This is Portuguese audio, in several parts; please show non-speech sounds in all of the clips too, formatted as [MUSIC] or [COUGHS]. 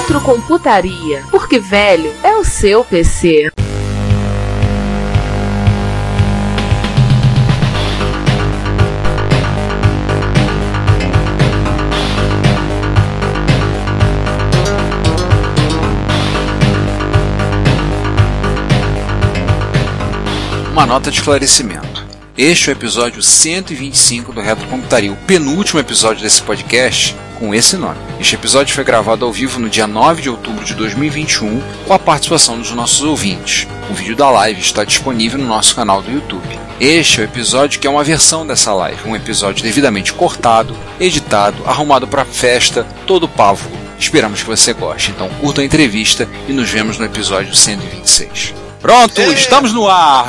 Retrocomputaria, porque velho é o seu PC. Uma nota de esclarecimento. Este é o episódio 125 do Retrocomputaria, o penúltimo episódio desse podcast com esse nome. Este episódio foi gravado ao vivo no dia 9 de outubro de 2021, com a participação dos nossos ouvintes. O vídeo da live está disponível no nosso canal do YouTube. Este é o episódio que é uma versão dessa live, um episódio devidamente cortado, editado, arrumado para festa, todo pavo. Esperamos que você goste, então curta a entrevista e nos vemos no episódio 126. Pronto, estamos no ar!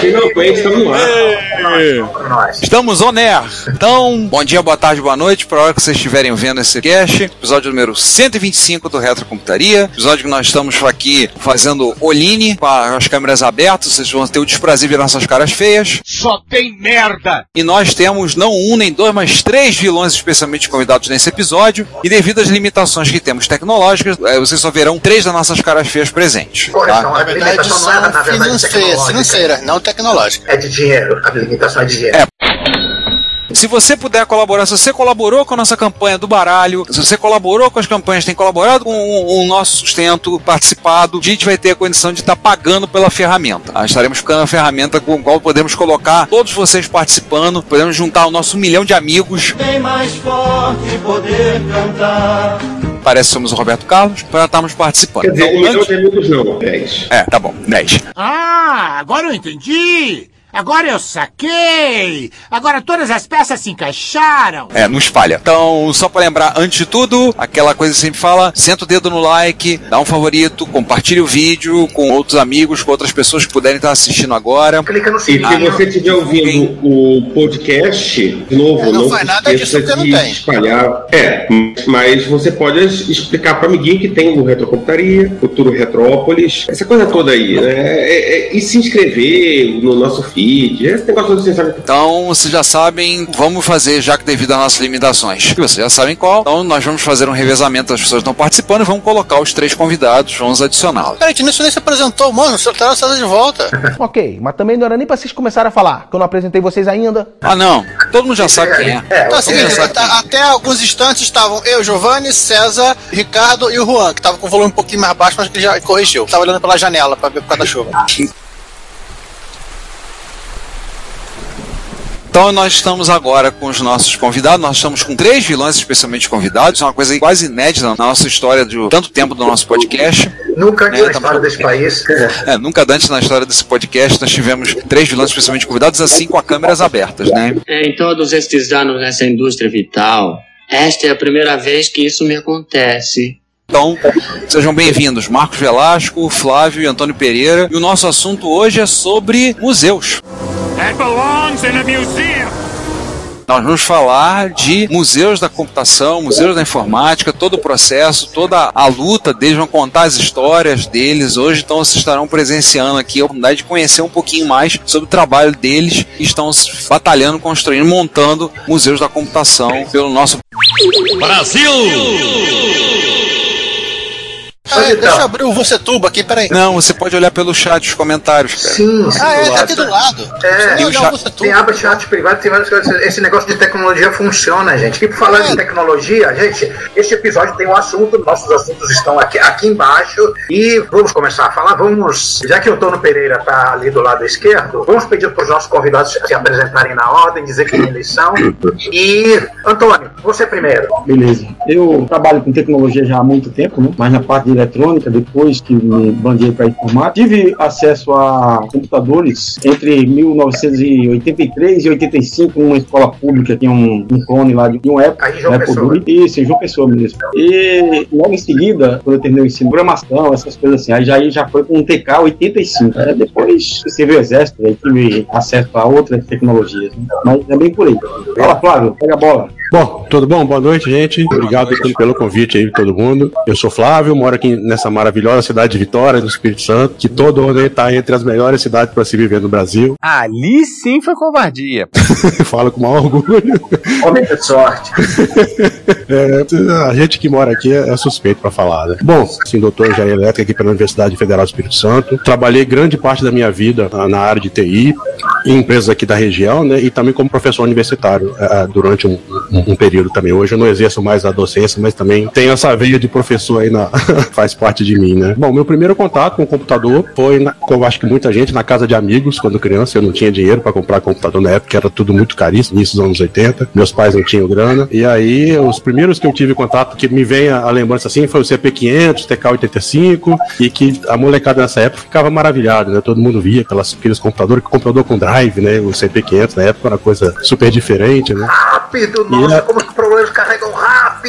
Finalmente estamos no ar. Estamos on air. Então, bom dia, boa tarde, boa noite, para a hora que vocês estiverem vendo esse cast. Episódio número 125 do Retrocomputaria. Episódio que nós estamos aqui fazendo Oline, com as câmeras abertas. Vocês vão ter o desprazer de ver nossas caras feias. Só tem merda! E nós temos não um, nem dois, mas três vilões especialmente convidados nesse episódio. E devido às limitações que temos tecnológicas, eh, vocês só verão três das nossas caras feias presentes. Correção, Tá? a limitação não é, na verdade, financeira, tecnológica. financeira, não tecnológica. É de dinheiro. A limitação é de dinheiro. É. Se você puder colaborar, se você colaborou com a nossa campanha do baralho, se você colaborou com as campanhas, tem colaborado com o, o nosso sustento, participado, a gente vai ter a condição de estar pagando pela ferramenta. Ah, estaremos ficando a ferramenta com a qual podemos colocar todos vocês participando, podemos juntar o nosso milhão de amigos. Tem mais forte poder cantar. Parece que somos o Roberto Carlos, para estarmos participando. Quer dizer, Então, antes- amigos não, 10. É, tá bom, 10. Ah, agora eu entendi! Agora eu saquei! Agora todas as peças se encaixaram! É, não espalha. Então, só pra lembrar, antes de tudo, aquela coisa que sempre fala, senta o dedo no like, dá um favorito, compartilhe o vídeo com outros amigos, com outras pessoas que puderem estar assistindo agora. Clica no Ah, E se sininho. você estiver ouvindo o podcast, de novo, É, não não, faz nada disso porque de não tem. espalhar. É, mas você pode explicar para amiguinho que tem o Retrocomputaria, Futuro Retrópolis, essa coisa toda aí, né? É- é- e se inscrever no nosso feed, esse negócio assim, sabe? Então, vocês já sabem, vamos fazer, já que devido às nossas limitações, que vocês já sabem qual. Então, nós vamos fazer um revezamento das pessoas que estão participando e vamos colocar os três convidados, vamos adicioná-los. Peraí, nisso nem se apresentou, mano. Você tá de volta. [LAUGHS] Ok, mas também não era nem pra vocês começarem a falar, que eu não apresentei vocês ainda. Ah, não, todo mundo já sabe quem é. É, Então, é o até, até alguns instantes estavam eu, Giovanni, César, Ricardo e o Juan, que tava com o volume um pouquinho mais baixo, mas que já corrigiu. Tava olhando pela janela pra ver por causa da chuva. Então nós estamos agora com os nossos convidados, nós estamos com três vilões especialmente convidados, é uma coisa quase inédita na nossa história de tanto tempo do nosso podcast. Nunca antes É, na história desse país. É, nunca antes na história desse podcast nós tivemos três vilões especialmente convidados, assim com as câmeras abertas, né? Em todos estes anos nessa indústria vital, esta é a primeira vez que isso me acontece. Então, sejam bem-vindos, Marcos Velasco, Flávio e Antônio Pereira. E o nosso assunto hoje é sobre museus. That belongs in a museum! Nós vamos falar de museus da computação, museus da informática, todo o processo, toda a luta deles, vão contar as histórias deles. Hoje, então vocês estarão presenciando aqui a oportunidade de conhecer um pouquinho mais sobre o trabalho deles. Que estão se batalhando, construindo, montando museus da computação pelo nosso Peraí, então. deixa eu abrir o Você Tubo aqui, peraí. Não, você pode olhar pelo chat, os comentários, cara. Sim, sim. Ah, é, tá aqui do lado. É, e o chat-. Tem aba chat privado, tem várias coisas. Esse negócio de tecnologia funciona, gente. E por falar É. de tecnologia, gente, este episódio tem um assunto, nossos assuntos estão aqui, aqui embaixo. E vamos começar a falar. Vamos, já que o Tono Pereira está ali do lado esquerdo, vamos pedir para os nossos convidados se apresentarem na ordem, dizer quem eles são. E, Antônio, você primeiro. Beleza. Eu trabalho com tecnologia já há muito tempo, né? mas na parte de eletrônica, depois que me bandeei para informática. Tive acesso a computadores entre 1983 e 85 numa escola pública, tinha um, um clone lá de um época. Aí, João né, Pessoa. por- Isso, João Pessoa mesmo. E logo em seguida, quando eu terminei o ensino, programação, essas coisas assim, aí já, aí já foi com um TK 85. Aí depois eu servi o exército, aí tive acesso a outras tecnologias. né? Mas é bem por aí. Fala, Flávio, pega a bola. Bom, tudo bom? Boa noite, gente. Obrigado pelo- pelo convite aí, todo mundo. Eu sou Flávio, moro aqui nessa maravilhosa cidade de Vitória, no Espírito Santo, que todo ano está entre as melhores cidades para se viver no Brasil. [LAUGHS] Ali sim foi covardia. [LAUGHS] Falo com maior orgulho. Homem de sorte. [LAUGHS] É, a gente que mora aqui é, é suspeito para falar, né? Bom, sim, doutor engenharia elétrica aqui pela Universidade Federal do Espírito Santo. Trabalhei grande parte da minha vida na área de TI, em empresas aqui da região, né? E também como professor universitário ah, durante um, um- um período também. Hoje eu não exerço mais a docência, mas também tenho essa veia de professor aí, na, [LAUGHS] faz parte de mim, né? Bom, meu primeiro contato com o computador foi, na, como acho que muita gente, na casa de amigos, quando criança. Eu não tinha dinheiro para comprar computador na época, era tudo muito caríssimo, início dos anos 80. Meus pais não tinham grana. E aí, os primeiros que eu tive contato, que me vem a, a lembrança assim, foi o CP500, TK85, e que a molecada nessa época ficava maravilhada, né? Todo mundo via aquelas, aqueles computadores, computador com drive, né? O CP500 na época era uma coisa super diferente, né? Rápido, nossa, como os problemas carregam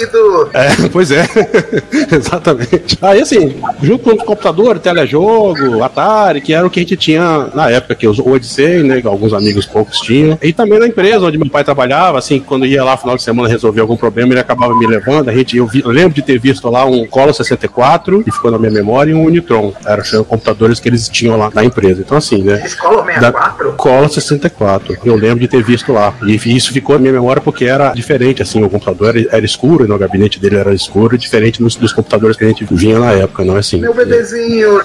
rápido. É, [LAUGHS] pois é. [LAUGHS] Exatamente. Aí, assim, junto com os computadores, telejogo, Atari, que era o que a gente tinha na época, que os Odyssey, né? Alguns amigos poucos tinham. E também na empresa onde meu pai trabalhava, assim, quando ia lá no final de semana resolver algum problema, ele acabava me levando. A gente, eu, vi- eu lembro de ter visto lá um Cola 64, que ficou na minha memória, e um Unitron. Eram os computadores que eles tinham lá na empresa. Então, assim, né? Escola 64? Cola 64. Eu lembro de ter visto lá. E isso ficou na minha memória porque era diferente, assim, o computador era, era escuro, né, o gabinete dele era escuro, diferente dos, dos computadores que a gente vinha na época, não é assim? Meu bebezinho.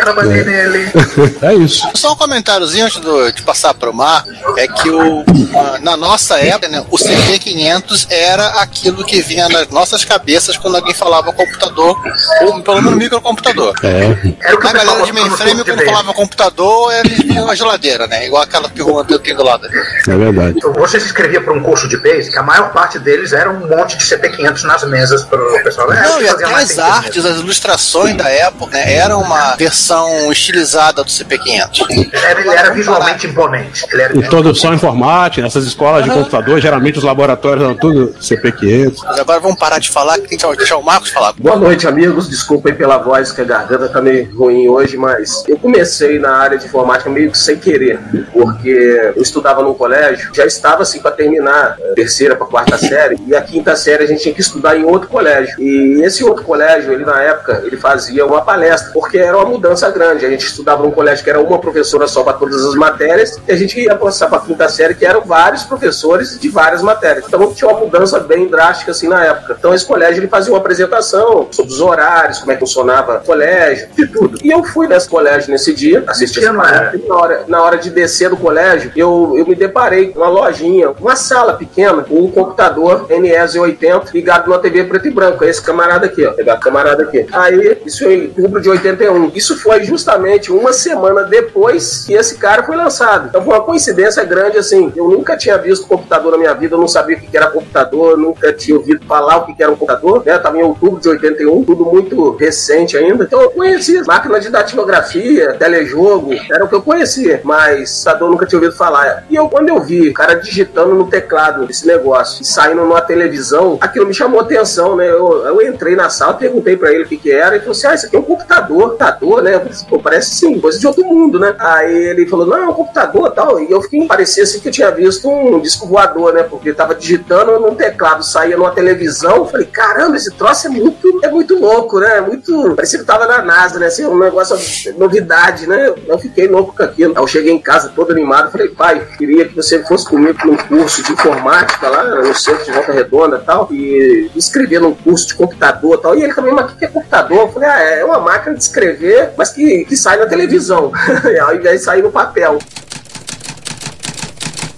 Trabalhei nele. [LAUGHS] é isso. Só um comentáriozinho antes do- de passar para o Mar, é que o, a- na nossa época, né, o CP500 era aquilo que vinha nas nossas cabeças quando alguém falava computador, ou pelo menos microcomputador. É. Era o que A galera de mainframe, quando falava computador, eles viam a geladeira, né? Igual aquela que o Juan tem do lado. ali. É verdade. Então, Você se inscrevia para um curso de Basic, a maior parte deles era um monte de CP500 nas mesas para o pessoal. É, Não, que e até as artes, as ilustrações da época, né, eram uma versão estilizada do CP500. mesmo. Era, ele era visualmente imponente. Ele era E produção informática, nessas escolas de computador, geralmente os laboratórios eram tudo CP500. Mas agora vamos parar de falar, que tem que deixar o Marcos falar. Boa noite, amigos. Desculpem pela voz, que a garganta tá meio ruim hoje, mas eu comecei na área de informática meio que sem querer, porque eu estudava num colégio, já estava assim para terminar a terceira para quarta série, e a quinta série a gente tinha que estudar em outro colégio. E esse outro colégio, ele na época, ele fazia uma palestra, porque era uma mudança grande. A gente estudava num colégio que era uma professora só para todas as matérias, e a gente ia passar para a quinta série, que eram vários professores de várias matérias. Então tinha uma mudança bem drástica assim na época. Então esse colégio ele fazia uma apresentação sobre os horários, como é que funcionava o colégio, de tudo. E eu fui nesse colégio nesse dia, assisti essa palestra, na hora, na hora de descer do colégio, eu, eu me deparei com uma lojinha, uma sala pequena, com um computador NES-80 ligado numa TV preto e branco. Esse camarada aqui, ó. Pegar camarada aqui. Aí, isso em outubro de 81. Isso foi justamente uma semana depois que esse cara foi lançado. Então foi uma coincidência grande, assim. Eu nunca tinha visto computador na minha vida, eu não sabia o que era computador, nunca tinha ouvido falar o que era um computador, né? Tava em outubro de 81, tudo muito recente ainda. Então eu conhecia máquina de datilografia, telejogo, era o que eu conhecia, mas computador nunca tinha ouvido falar. E eu, quando eu vi o cara digitando no teclado esse negócio saindo numa televisão, aquilo me chamou atenção, né? Eu, eu entrei na sala, perguntei pra ele o que que era, e falou assim: ah, isso aqui é um computador, computador, né? Eu assim, Pô, parece sim, coisa de outro mundo, né? Aí ele falou: não, é um computador tal. E eu fiquei, parecia assim que eu tinha visto um disco voador, né? Porque tava digitando num teclado, saía numa televisão. Eu falei: caramba, esse troço é muito, é muito louco, né? É muito. Parecia que tava na NASA, né? Assim, um negócio, novidade, né? Eu fiquei louco com aquilo. Aí eu cheguei em casa todo animado, falei: pai, queria que você fosse comigo num curso de informática lá no centro de Volta Redonda e tal, e escrever num curso de computador e tal. E ele também, mas o que é computador? Eu falei: ah, é uma máquina de escrever, mas que, que sai na televisão, [LAUGHS] ao invés de sair no papel.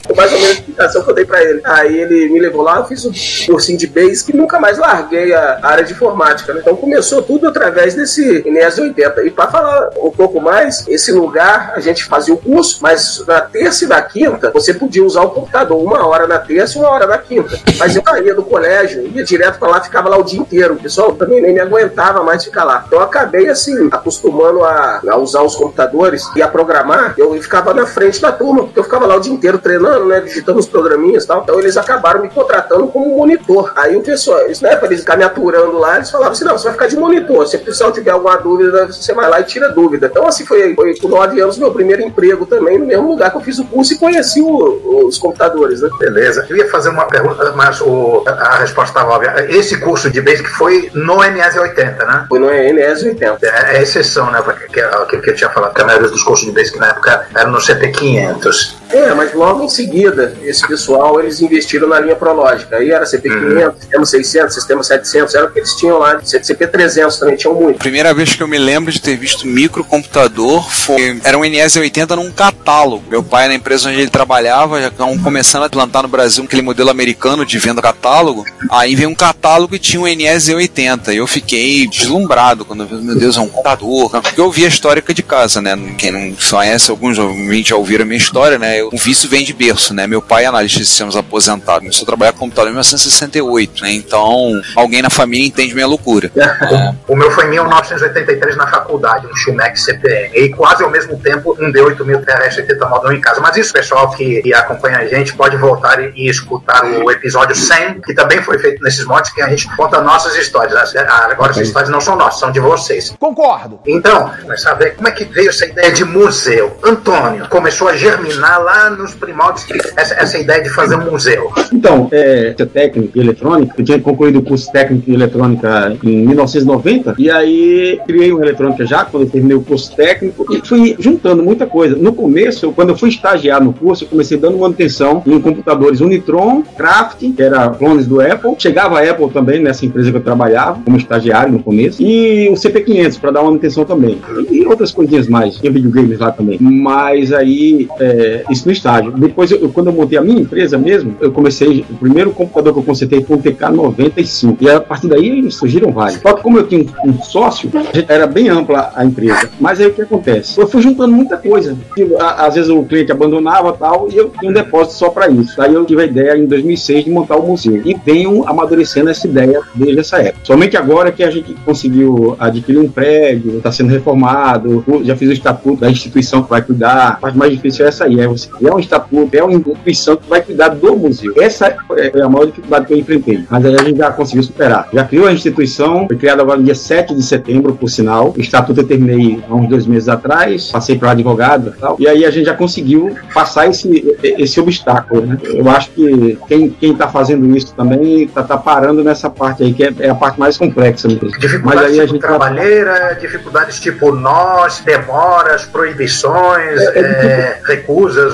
Foi mais ou menos a explicação que eu dei pra ele. Aí ele me levou lá, eu fiz um cursinho de Basic e nunca mais larguei a área de informática. Né? Então começou tudo através desse Inés 80. E pra falar um pouco mais, esse lugar a gente fazia o curso, mas na terça e na quinta você podia usar o computador uma hora na terça e uma hora na quinta. Mas eu caía do colégio, ia direto pra lá, ficava lá o dia inteiro. O pessoal também nem me aguentava mais ficar lá. Então eu acabei assim, acostumando a, a usar os computadores e a programar. Eu ficava na frente da turma, porque eu ficava lá o dia inteiro treinando, né? Digitando os programinhas e tal. Então eles acabaram me contratando como monitor. Aí o pessoal, isso, né, pra eles ficar me aturando lá, eles falavam assim: não, você vai ficar de monitor. Se o pessoal tiver alguma dúvida, você vai lá e tira dúvida. Então, assim, foi, foi com nove anos meu primeiro emprego também, no mesmo lugar que eu fiz o curso e conheci o- os computadores, né? Beleza. Eu ia fazer uma pergunta, mas o- a resposta estava óbvia. Esse curso de Basic foi no NS 80, né? Foi no NS 80. É, é exceção, né? Porque que, que, eu tinha falado, que a maioria dos cursos de Basic na época eram no CP 500. É, mas logo em seguida, esse pessoal, eles investiram na linha Prológica. Aí era CP500, sistema 600, sistema 700, era o que eles tinham lá. CP300 também tinham muito. Primeira vez que eu me lembro de ter visto microcomputador foi. Era um NS80 num catálogo. Meu pai, na empresa onde ele trabalhava, já estavam começando a plantar no Brasil aquele modelo americano de venda catálogo. Aí veio um catálogo e tinha um NS80. E eu fiquei deslumbrado quando eu vi, meu Deus, é um computador. Porque eu vi a histórica de casa, né? Quem não conhece, alguns ouvintes já ouviram a minha história, né? Eu- O vício vem de berço, né? Meu pai é analista de sistemas aposentado. Começou a trabalhar com computador em 1968, né? Então, alguém na família entende minha loucura. O meu foi em 1983 na faculdade, um Schumacher CPM. E quase ao mesmo tempo um D8000 TRS-80 modão em casa. Mas isso, pessoal que, que acompanha a gente, pode voltar e, e escutar o episódio 100, que também foi feito nesses mods, que a gente conta nossas histórias. As- Agora, essas histórias não são nossas, são de vocês. Concordo. Então, a ver como é que veio essa ideia de museu. Antônio, começou a germinar lá nos primórdios essa, essa ideia de fazer um museu. Então, é, tinha técnica em eletrônica, eu tinha concluído o curso técnico em eletrônica em 1990, e aí criei uma eletrônica já, quando eu terminei o curso técnico, e fui juntando muita coisa. No começo, quando eu fui estagiar no curso, eu comecei dando manutenção em computadores Unitron, Craft, que era clones do Apple, chegava a Apple também nessa empresa que eu trabalhava, como estagiário no começo, e o CP500 para dar manutenção também, e outras coisinhas mais, tinha videogames lá também. Mas aí, é, isso no estágio. Depois, eu- quando eu montei a minha empresa mesmo, eu comecei, o primeiro computador que eu consertei foi um TK95. E a partir daí surgiram vários. Só que como eu tinha um, sócio, era bem ampla a empresa. Mas aí o que acontece? Eu fui juntando muita coisa. Tipo, Às vezes o cliente abandonava tal, e eu tinha um depósito só para isso. Daí eu tive a ideia em 2006 de montar o museu. E venho amadurecendo essa ideia desde essa época. Somente agora que a gente conseguiu adquirir um prédio, está sendo reformado, já fiz o estatuto da instituição que vai cuidar. A parte mais difícil é essa aí, é você criar um estatuto, é uma instituição que vai cuidar do museu. Essa é a maior dificuldade que eu enfrentei. Mas aí a gente já conseguiu superar. Já criou a instituição, foi criada agora no dia 7 de setembro, por sinal. O estatuto eu terminei há uns dois meses atrás, passei para advogado e tal. E aí a gente já conseguiu passar esse, esse obstáculo, né? Eu acho que quem, quem tá fazendo isso também tá, tá parando nessa parte aí, que é, é a parte mais complexa mesmo. Mas Dificuldades aí a gente trabalheira, dificuldades tipo nós, demoras, proibições, é, recusas,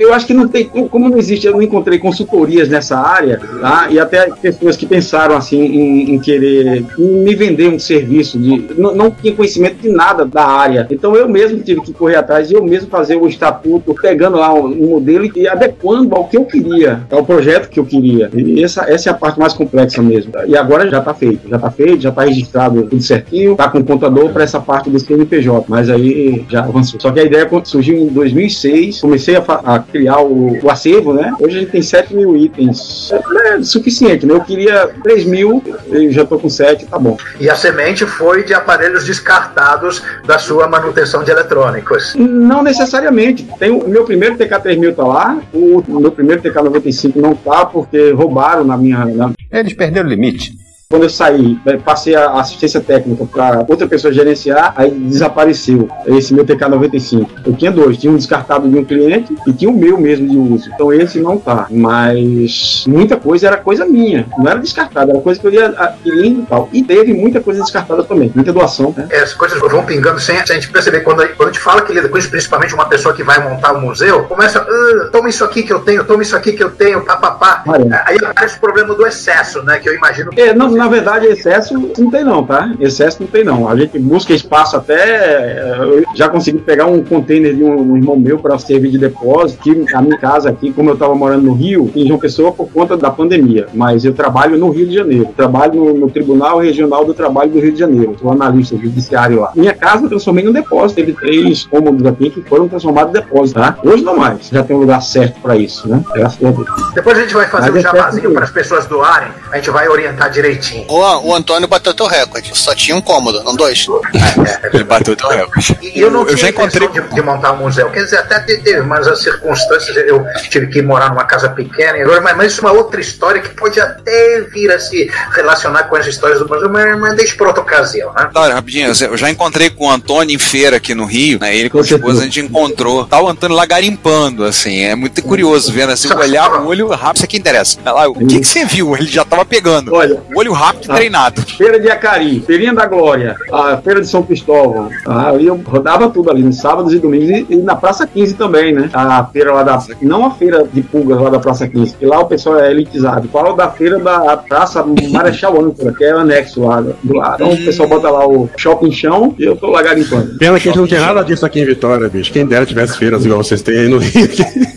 Eu acho que não tem, como não existe, eu não encontrei consultorias nessa área, tá? E até pessoas que pensaram assim em, em querer me vender um serviço de não, não tinha conhecimento de nada da área. Então eu mesmo tive que correr atrás e eu mesmo fazer o estatuto, pegando lá um, um modelo e adequando ao que eu queria, ao projeto que eu queria. E essa, essa é a parte mais complexa mesmo. E agora já está feito, já está feito, já está registrado tudo certinho, tá com o contador para essa parte do CNPJ, mas aí já avançou. Só que a ideia surgiu em 2006, comecei a, a criar o, o acervo, né? Hoje a gente tem 7 mil itens. É suficiente, né? Eu queria 3 mil, eu já tô com 7, tá bom. E a semente foi de aparelhos descartados da sua manutenção de eletrônicos. Não necessariamente. Tem o meu primeiro TK3000 tá lá, o meu primeiro TK95 não tá porque roubaram na minha. na- Eles perderam o limite. Quando eu saí, eh, passei a assistência técnica para outra pessoa gerenciar, aí desapareceu esse meu TK95. Eu tinha dois, tinha um descartado de um cliente e tinha o meu mesmo de uso. Então esse não tá. Mas muita coisa era coisa minha, não era descartada, era coisa que eu ia adquirindo e tal. E teve muita coisa descartada também, muita doação, né? As coisas vão pingando sem, sem a gente perceber. Quando, a- quando a gente fala que lida com isso, principalmente uma pessoa que vai montar um museu, começa, "Ah, toma isso aqui que eu tenho, toma isso aqui que eu tenho, papapá. Aí aparece o problema do excesso, né? Que eu imagino que É, não, na verdade, excesso não tem não, tá? Excesso não tem não. A gente busca espaço até. Eu já consegui pegar um container de um, um irmão meu para servir de depósito, que a minha casa aqui, como eu estava morando no Rio, em João Pessoa por conta da pandemia. Mas eu trabalho no Rio de Janeiro. Trabalho no, no Tribunal Regional do Trabalho do Rio de Janeiro. Sou analista judiciário lá. Minha casa eu transformei num depósito. Teve três cômodos aqui que foram transformados em depósito, tá? Hoje não mais. Já tem um lugar certo para isso, né? Graças a Deus. Depois a gente vai fazer Mas um é jabazinho para as pessoas doarem. A gente vai orientar direitinho. O, o Antônio bateu teu recorde. Só tinha um cômodo, não dois. [LAUGHS] Ele bateu teu recorde. E eu não Eu tinha já encontrei- de, de montar um museu. Quer dizer, até te- teve, mas as circunstâncias, eu tive que morar numa casa pequena, e agora, mas, mas isso é uma outra história que pode até vir a se relacionar com as histórias do museu, mas, mas deixa por outra ocasião, né? Olha, rapidinho, eu já encontrei com o Antônio em feira aqui no Rio, né? Ele com a esposa a gente encontrou. Tá o Antônio lá garimpando, assim. É muito curioso vendo assim, [LAUGHS] olhar o olho rápido, isso aqui interessa. Olha lá, o que, que você viu? Ele já tava pegando. Olha, o olho rápido e Ah. treinado. Feira de Acari, Feirinha da Glória, a Feira de São Cristóvão. Ah, eu rodava tudo ali, nos sábados e domingos, e, e na Praça 15 também, né? A feira lá da. Não a feira de pulgas lá da Praça 15, que lá o pessoal é elitizado. Fala da feira da Praça Marechal Âncora, que é o anexo lá do lado. Então o pessoal bota lá o shopping chão e eu tô lá garimpando. Pena que a gente não tem nada disso aqui em Vitória, bicho. Quem dera tivesse feiras igual vocês têm aí no Rio.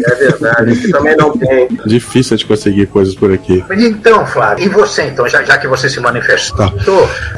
É verdade, também não tem. Difícil de conseguir coisas por aqui. Mas então, Flávio, e você então, já, já que você se manifestou, Tá.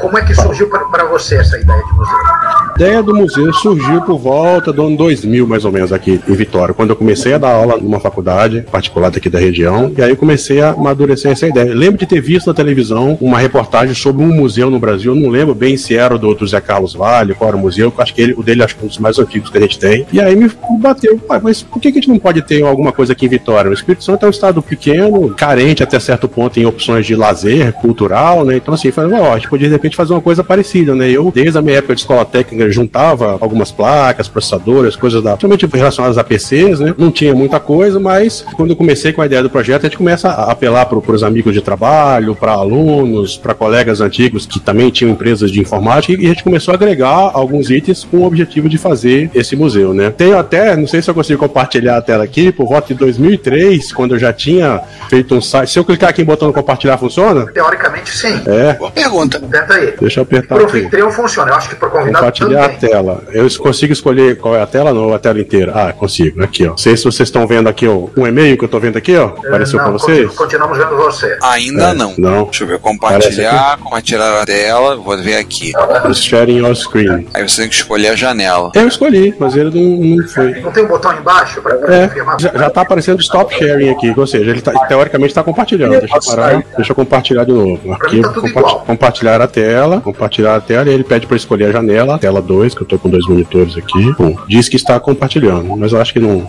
como é que surgiu para você essa ideia de museu? A ideia do museu surgiu por volta do ano 2000, mais ou menos, aqui em Vitória, quando eu comecei a dar aula numa faculdade particular daqui da região, e aí eu comecei a amadurecer essa ideia. Eu lembro de ter visto na televisão uma reportagem sobre um museu no Brasil, eu não lembro bem se era o do, do Zé Carlos Vale, qual era o museu, eu acho que ele, o dele acho que é um dos mais antigos que a gente tem. E aí me bateu, "Pai, mas por que que a gente não pode ter alguma coisa aqui em Vitória? O Espírito Santo é um estado pequeno, carente até certo ponto em opções de lazer cultural, né? Então assim, falei, ó, a gente podia de repente fazer uma coisa parecida, né? Eu, desde a minha época de escola técnica, juntava algumas placas, processadores, coisas da, principalmente relacionadas a PCs, né? Não tinha muita coisa, mas quando eu comecei com a ideia do projeto, a gente começa a apelar para os amigos de trabalho, para alunos, para colegas antigos que também tinham empresas de informática, e a gente começou a agregar alguns itens com o objetivo de fazer esse museu, né? Tenho até, não sei se eu consigo compartilhar a tela aqui, por volta de 2003, quando eu já tinha feito um site. Se eu clicar aqui em botão compartilhar, funciona? Teoricamente, sim. É. Boa pergunta. Tenta aí. Deixa eu apertar Pro aqui. anfitrião funciona, eu acho que pro convidado Compartilhar a também. tela. Eu consigo escolher qual é a tela, não, a tela inteira. Ah, consigo. Aqui, ó. Não sei se vocês estão vendo aqui, ó. Um e-mail que eu tô vendo aqui, ó. Apareceu Eh, pra não, vocês? continu- Continuamos vendo você. Ainda É, não. Não. Deixa eu ver, compartilhar, compartilhar a tela, vou ver aqui. Sharing your screen. Aí você tem que escolher a janela. Eu escolhi, mas ele não, não foi. Não tem um botão embaixo para É, confirmar? já, já tá aparecendo stop sharing aqui, ou seja, ele tá, teoricamente está compartilhando. Deixa eu parar, deixa eu compartilhar de novo. Arquivo, tá igual. compartilhar a tela, compartilhar a tela, e ele pede para escolher a janela, tela 2, que eu tô com dois monitores aqui. Pum, diz que está compartilhando, mas eu acho que não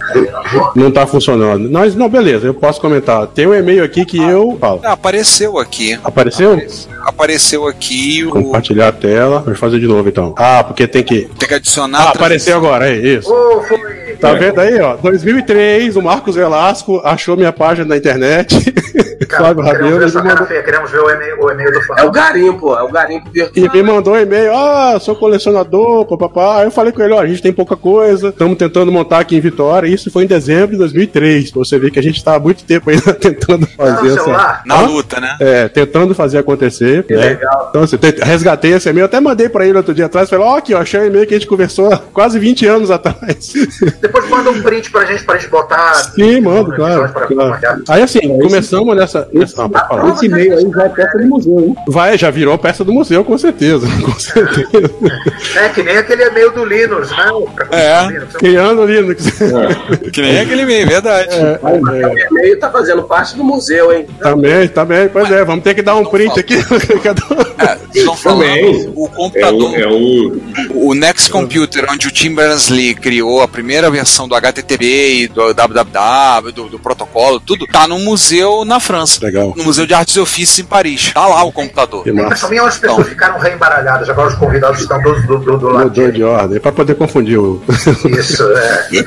não tá funcionando. Mas não, beleza, eu posso comentar. Tem um e-mail aqui que eu falo. Ah, apareceu aqui. Apareceu? Apareceu aqui o. Compartilhar a tela. Vou fazer de novo então. Ah, porque tem que. Tem que adicionar. Ah, apareceu agora, é isso. Ô, foi. Tá vendo aí, ó? 2003, o Marcos Velasco achou minha página na internet. [LAUGHS] Flávio Queremos ver Rabelo sua ele cara mandou, feia, queremos ver o e-mail, o e-mail do É o garimpo, é o garimpo virtual. e me mandou um e-mail, ah, sou colecionador, papapá. Aí eu falei com ele, ó, a gente tem pouca coisa, estamos tentando montar aqui em Vitória. Isso foi em dezembro de 2003. Pra você ver que a gente tá há muito tempo ainda [LAUGHS] tentando fazer essa. celular? Na luta, né? É, tentando fazer acontecer. né? legal. Então, assim, te- resgatei esse e-mail, até mandei pra ele outro dia atrás. Falei, ó, aqui, ó, achei o e-mail que a gente conversou há quase 20 anos atrás. [LAUGHS] Depois manda um print pra gente, pra gente botar. Sim, mando, claro. claro. Aí assim, começamos nessa. ah, falar. Esse e-mail aí já é peça do museu, hein? Vai, já virou peça do museu, com certeza. [LAUGHS] Com certeza. É que nem aquele e-mail do Linux, né? É. Linux. Criando Linux. Que nem aquele e-mail, verdade. É, O e-mail tá fazendo parte do museu, hein? Também, também, pois é, vamos ter que dar um print aqui. É, estão falando o É computador. um, é um. O Next Computer, onde o Tim Berners-Lee criou a primeira versão do HTTP e do www, do, do protocolo, tudo, tá no museu na França. Legal. No Museu de Artes e Ofícios em Paris. Tá lá o computador. Que Mas massa. também as pessoas ficaram reembaralhadas, agora os convidados estão do, do, do, do lado Mudou de ordem, pra poder confundir o. Isso, é.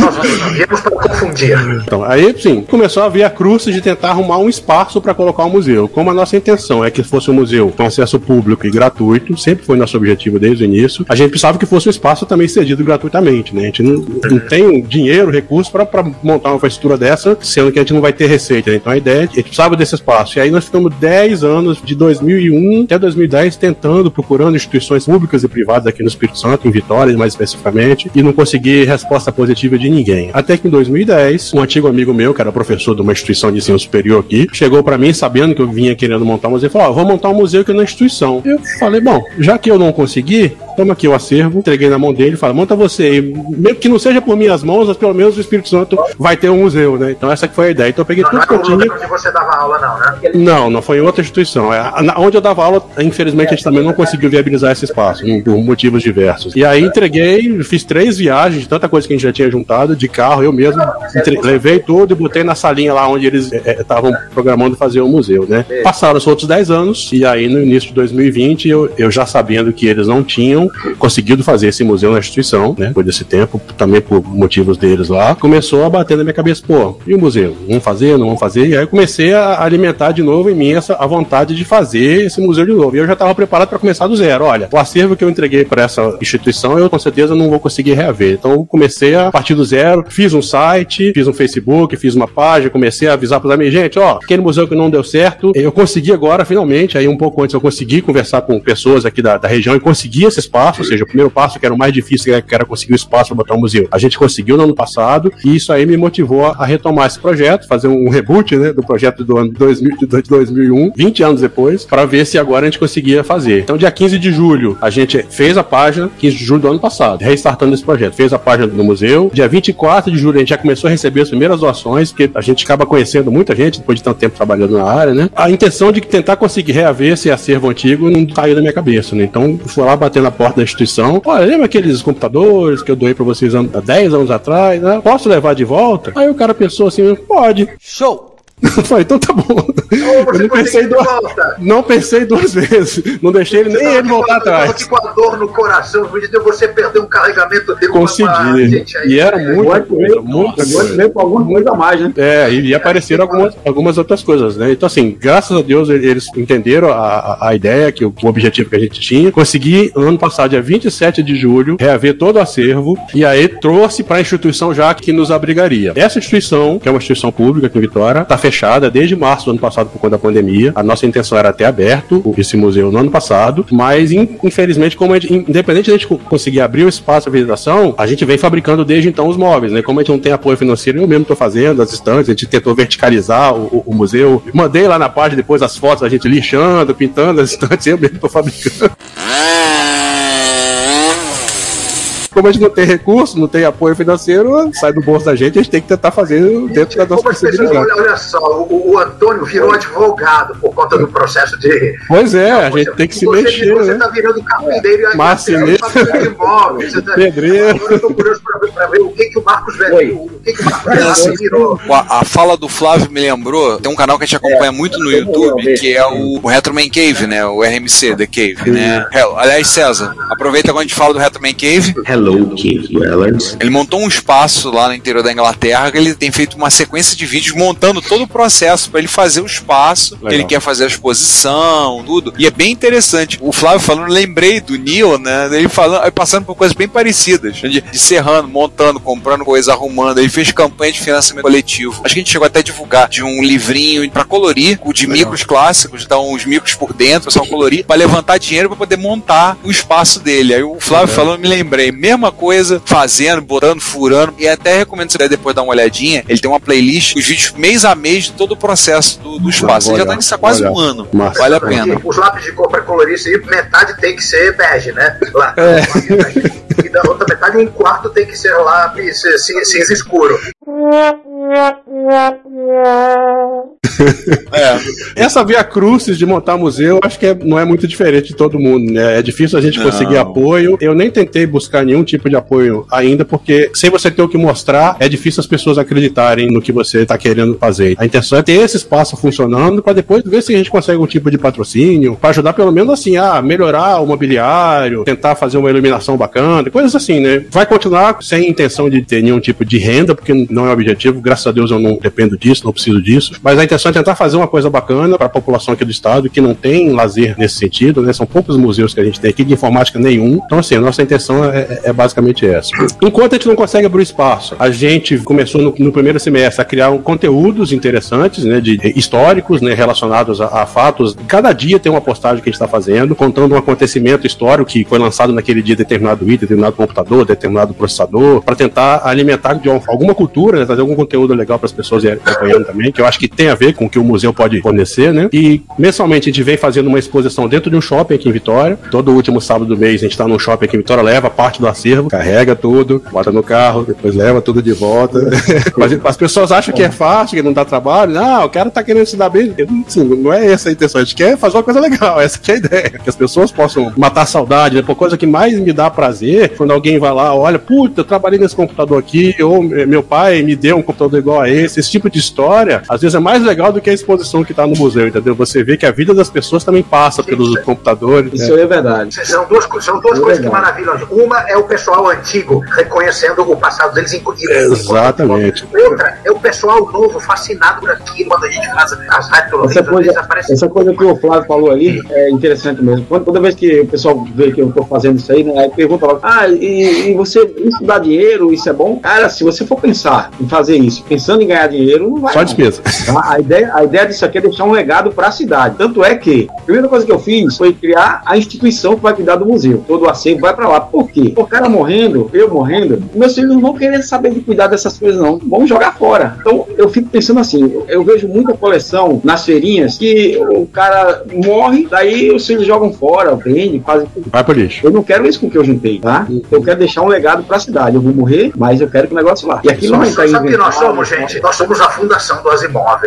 Nós viemos para confundir. Então, aí, sim, começou a vir a cruz de tentar arrumar um espaço para colocar o museu. Como a nossa intenção é que fosse um museu com acesso público e gratuito, sempre foi nosso objetivo desde o início, a gente precisava que fosse um espaço também cedido gratuitamente. né? A gente não, não tem dinheiro, recurso para montar uma infraestrutura dessa, sendo que a gente não vai ter receita. Né? Então a ideia é que a gente precisava desse espaço. E aí nós ficamos 10 anos, de 2001 até 2010, tentando, procurando instituições públicas e privadas aqui no Espírito Santo, em Vitória mais especificamente, e não consegui resposta positiva de ninguém. Até que em 2010, um antigo amigo meu, que era professor de uma instituição de ensino superior aqui, chegou para mim sabendo que eu vinha querendo montar um museu e falou: oh, vou montar um museu aqui na instituição. Eu falei: Bom, já que eu não consegui, toma aqui o acervo, entreguei na mão dele, fala, monta você aí, mesmo que não seja por minhas mãos, mas pelo menos o Espírito Santo vai ter um museu, né? Então essa que foi a ideia. Então eu peguei não, tudo não que eu tinha. onde você dava aula, não, né? Não, não foi em outra instituição. É, onde eu dava aula, infelizmente, a gente também não conseguiu viabilizar esse espaço, por motivos diversos. E aí entreguei, fiz três viagens, tanta coisa que a gente já tinha juntado, de carro, eu mesmo entre... levei tudo e botei na salinha lá onde eles estavam é, programando fazer o museu, né? Passaram os outros 10 anos, e aí no início de 2020, eu, eu já sabendo que eles não tinham conseguido fazer esse museu na instituição, né? Depois desse tempo, também por motivos deles lá, começou a bater na minha cabeça, pô, e o museu? Vamos fazer, não vamos fazer? E aí eu comecei a alimentar de novo em mim essa a vontade de fazer esse museu de novo. E eu já estava preparado para começar do zero. Olha, o acervo que eu entreguei para essa instituição, eu com certeza não vou conseguir reaver. Então eu comecei a partir do zero, fiz um site, fiz um Facebook, fiz uma página, comecei a avisar para os amigos, gente, ó, aquele museu que não deu certo, eu consegui agora, finalmente, aí um pouco antes eu consegui conversar com pessoas aqui da, da região e consegui esse espaço, ou seja, o primeiro passo que era o mais difícil, que era conseguir o espaço para botar um museu. A gente conseguiu no ano passado e isso aí me motivou a retomar esse projeto, fazer um reboot né, do projeto do ano 2000, de 2001, 20 anos depois, para ver se agora a gente conseguia fazer. Então, dia 15 de julho, a gente fez a página, 15 de julho do ano passado, restartando esse projeto. Fez a página do museu. Dia 24 de julho, a gente já começou a receber as primeiras doações, porque a gente acaba conhecendo muita gente depois de tanto tempo trabalhando na área, né? A intenção de tentar conseguir reaver esse acervo antigo não saiu da minha cabeça, né? Então, fui lá bater na porta da instituição. Olha, lembra aqueles computadores que eu doei para vocês há 10 anos atrás, né? Posso levar de volta? Aí o cara pensou assim, pode. Show! [LAUGHS] Falei, então tá bom. eu não pensei, duas, não pensei duas vezes. Não deixei ele, nem ele voltar atrás. Que com a dor no coração, você perder um carregamento de Consegui. E era muito, muito, muito. Agora com alguma coisa a mais, né? É, e apareceram algumas, algumas outras coisas, né? Então, assim, graças a Deus eles entenderam a, a ideia, que o, o objetivo que a gente tinha. Consegui, ano passado, dia 27 de julho, reaver todo o acervo e aí trouxe para a instituição já que nos abrigaria. Essa instituição, que é uma instituição pública aqui em Vitória, tá fechada desde março do ano passado por conta da pandemia. A nossa intenção era ter aberto esse museu no ano passado, mas infelizmente, como gente, independente de a gente conseguir abrir o espaço à visitação, a gente vem fabricando desde então os móveis, né? Como a gente não tem apoio financeiro, eu mesmo estou fazendo as estantes, a gente tentou verticalizar o, o, o, museu. Mandei lá na página depois as fotos da gente lixando, pintando as estantes, eu mesmo estou fabricando. Como a gente não tem recurso, não tem apoio financeiro, sai do bolso da gente, a gente tem que tentar fazer dentro da nossa possibilidade. Olha, olha só, o, o, Antônio virou advogado por conta do processo de. Pois é, a gente tem que se você, mexer. Você né? está virando carpinteiro e Marceneiro. tá, Pedreiro. Para ver o que, que o Marcos Velho. O que, que o Marcos Velho Assim, virou. a, a fala do Flávio me lembrou, tem um canal que a gente acompanha muito no YouTube, que é o, o Retro Man Cave, né? O RMC The Cave, né? Hell, aliás, César, aproveita quando a gente fala do Retro Man Cave. Hello, Cave Dwellers. Ele montou um espaço lá no interior da Inglaterra que ele tem feito uma sequência de vídeos montando todo o processo para ele fazer o espaço. Legal. Ele quer fazer a exposição, tudo. E é bem interessante. O Flávio falando, lembrei do Neil, né? Ele falando, passando por coisas bem parecidas. De, de serrando, montando, comprando coisa, arrumando. Ele fez campanha de financiamento coletivo. Acho que a gente chegou até a divulgar de um livrinho para colorir, o de micros clássicos, então uns micros por dentro, só colorir, para levantar dinheiro para poder montar o espaço dele. Aí o Flávio falando, me lembrei, mesma coisa, fazendo, botando, furando. E até recomendo você depois dar uma olhadinha. Ele tem uma playlist, os vídeos mês a mês de todo o processo do, do espaço. Ele já tá nisso há quase um ano. Massa. Vale a pena. Os lápis de cor para colorir, isso aí, metade tem que ser bege, né? Lá. É. [LAUGHS] E da outra metade, um quarto tem que ser lápis cin- cinza escuro. [LAUGHS] Essa via crucis de montar museu, acho que é- não é muito diferente de todo mundo, né? É difícil a gente Não. conseguir apoio. Eu nem tentei buscar nenhum tipo de apoio ainda, porque sem você ter o que mostrar, é difícil as pessoas acreditarem no que você está querendo fazer. A intenção é ter esse espaço funcionando para depois ver se a gente consegue um tipo de patrocínio, para ajudar pelo menos assim a melhorar o mobiliário, tentar fazer uma iluminação bacana, coisas assim, né? Vai continuar sem intenção de ter nenhum tipo de renda, porque não é o objetivo. Graças a Deus eu não dependo disso, não preciso disso. Mas a intenção precisa tentar fazer uma coisa bacana para a população aqui do estado que não tem lazer nesse sentido, né? São poucos museus que a gente tem aqui, de informática nenhum. Então, assim, a nossa intenção é, é- é basicamente essa. Enquanto a gente não consegue abrir espaço, a gente começou no, no primeiro semestre a criar um, conteúdos interessantes, né? De históricos, né? Relacionados a, a fatos. Cada dia tem uma postagem que a gente está fazendo, contando um acontecimento histórico que foi lançado naquele dia determinado item, determinado computador, determinado processador, para tentar alimentar de uma- alguma cultura, né? Trazer algum conteúdo legal para as pessoas irem acompanhando também, que eu acho que tem a ver com o que o museu pode fornecer, né? E mensalmente a gente vem fazendo uma exposição dentro de um shopping aqui em Vitória. Todo último sábado do mês a gente está num shopping aqui em Vitória, leva parte do acervo, carrega tudo, bota no carro, depois leva tudo de volta. [LAUGHS] Mas as pessoas acham que é fácil, que não dá trabalho. Não, o cara tá querendo se dar bem. Assim, não é essa a intenção. A gente quer fazer uma coisa legal, [LAUGHS] essa é a ideia. Que as pessoas possam matar saudade. Né? Por coisa que mais me dá prazer, quando alguém vai lá, olha, puta, eu trabalhei nesse computador aqui, ou eh, meu pai me deu um computador igual a esse. Esse tipo de história, às vezes é mais legal do que a exposição que tá no museu, entendeu? Você vê que a vida das pessoas também passa pelos computadores. Isso né? é verdade. São duas, co- são duas É coisas que verdade. maravilham. Uma é o pessoal antigo reconhecendo o passado deles, inclusive. Exatamente. Outra é o pessoal novo fascinado por aquilo, quando a gente faz as radiologias, Essa coisa, essa coisa que o Flávio falou ali é interessante mesmo. Quando, toda vez que o pessoal vê que eu tô fazendo isso aí, né, aí pergunta logo, ah, e, e você, isso dá dinheiro, isso é bom? Cara, se você for pensar em fazer isso, pensando em ganhar dinheiro, não vai. Só não. despesa. Tá? A, ideia, a ideia disso aqui é deixar um legado para a cidade. Tanto é que a primeira coisa que eu fiz foi criar a instituição que vai cuidar do museu. Todo o acervo vai para lá. Por quê? O cara morrendo, eu morrendo, meus filhos não vão querer saber de cuidar dessas coisas, não. Vão jogar fora. Então eu fico pensando assim: eu, vejo muita coleção nas feirinhas que o cara morre, daí os filhos jogam fora, vendem, fazem tudo. Vai pro lixo. Eu não quero isso com o que eu juntei, tá? Eu quero deixar um legado para a cidade. Eu vou morrer, mas eu quero que o negócio lá. E aqui não vai Sabe estar sabe o que nós somos, gente? Nós somos a fundação do Asimov.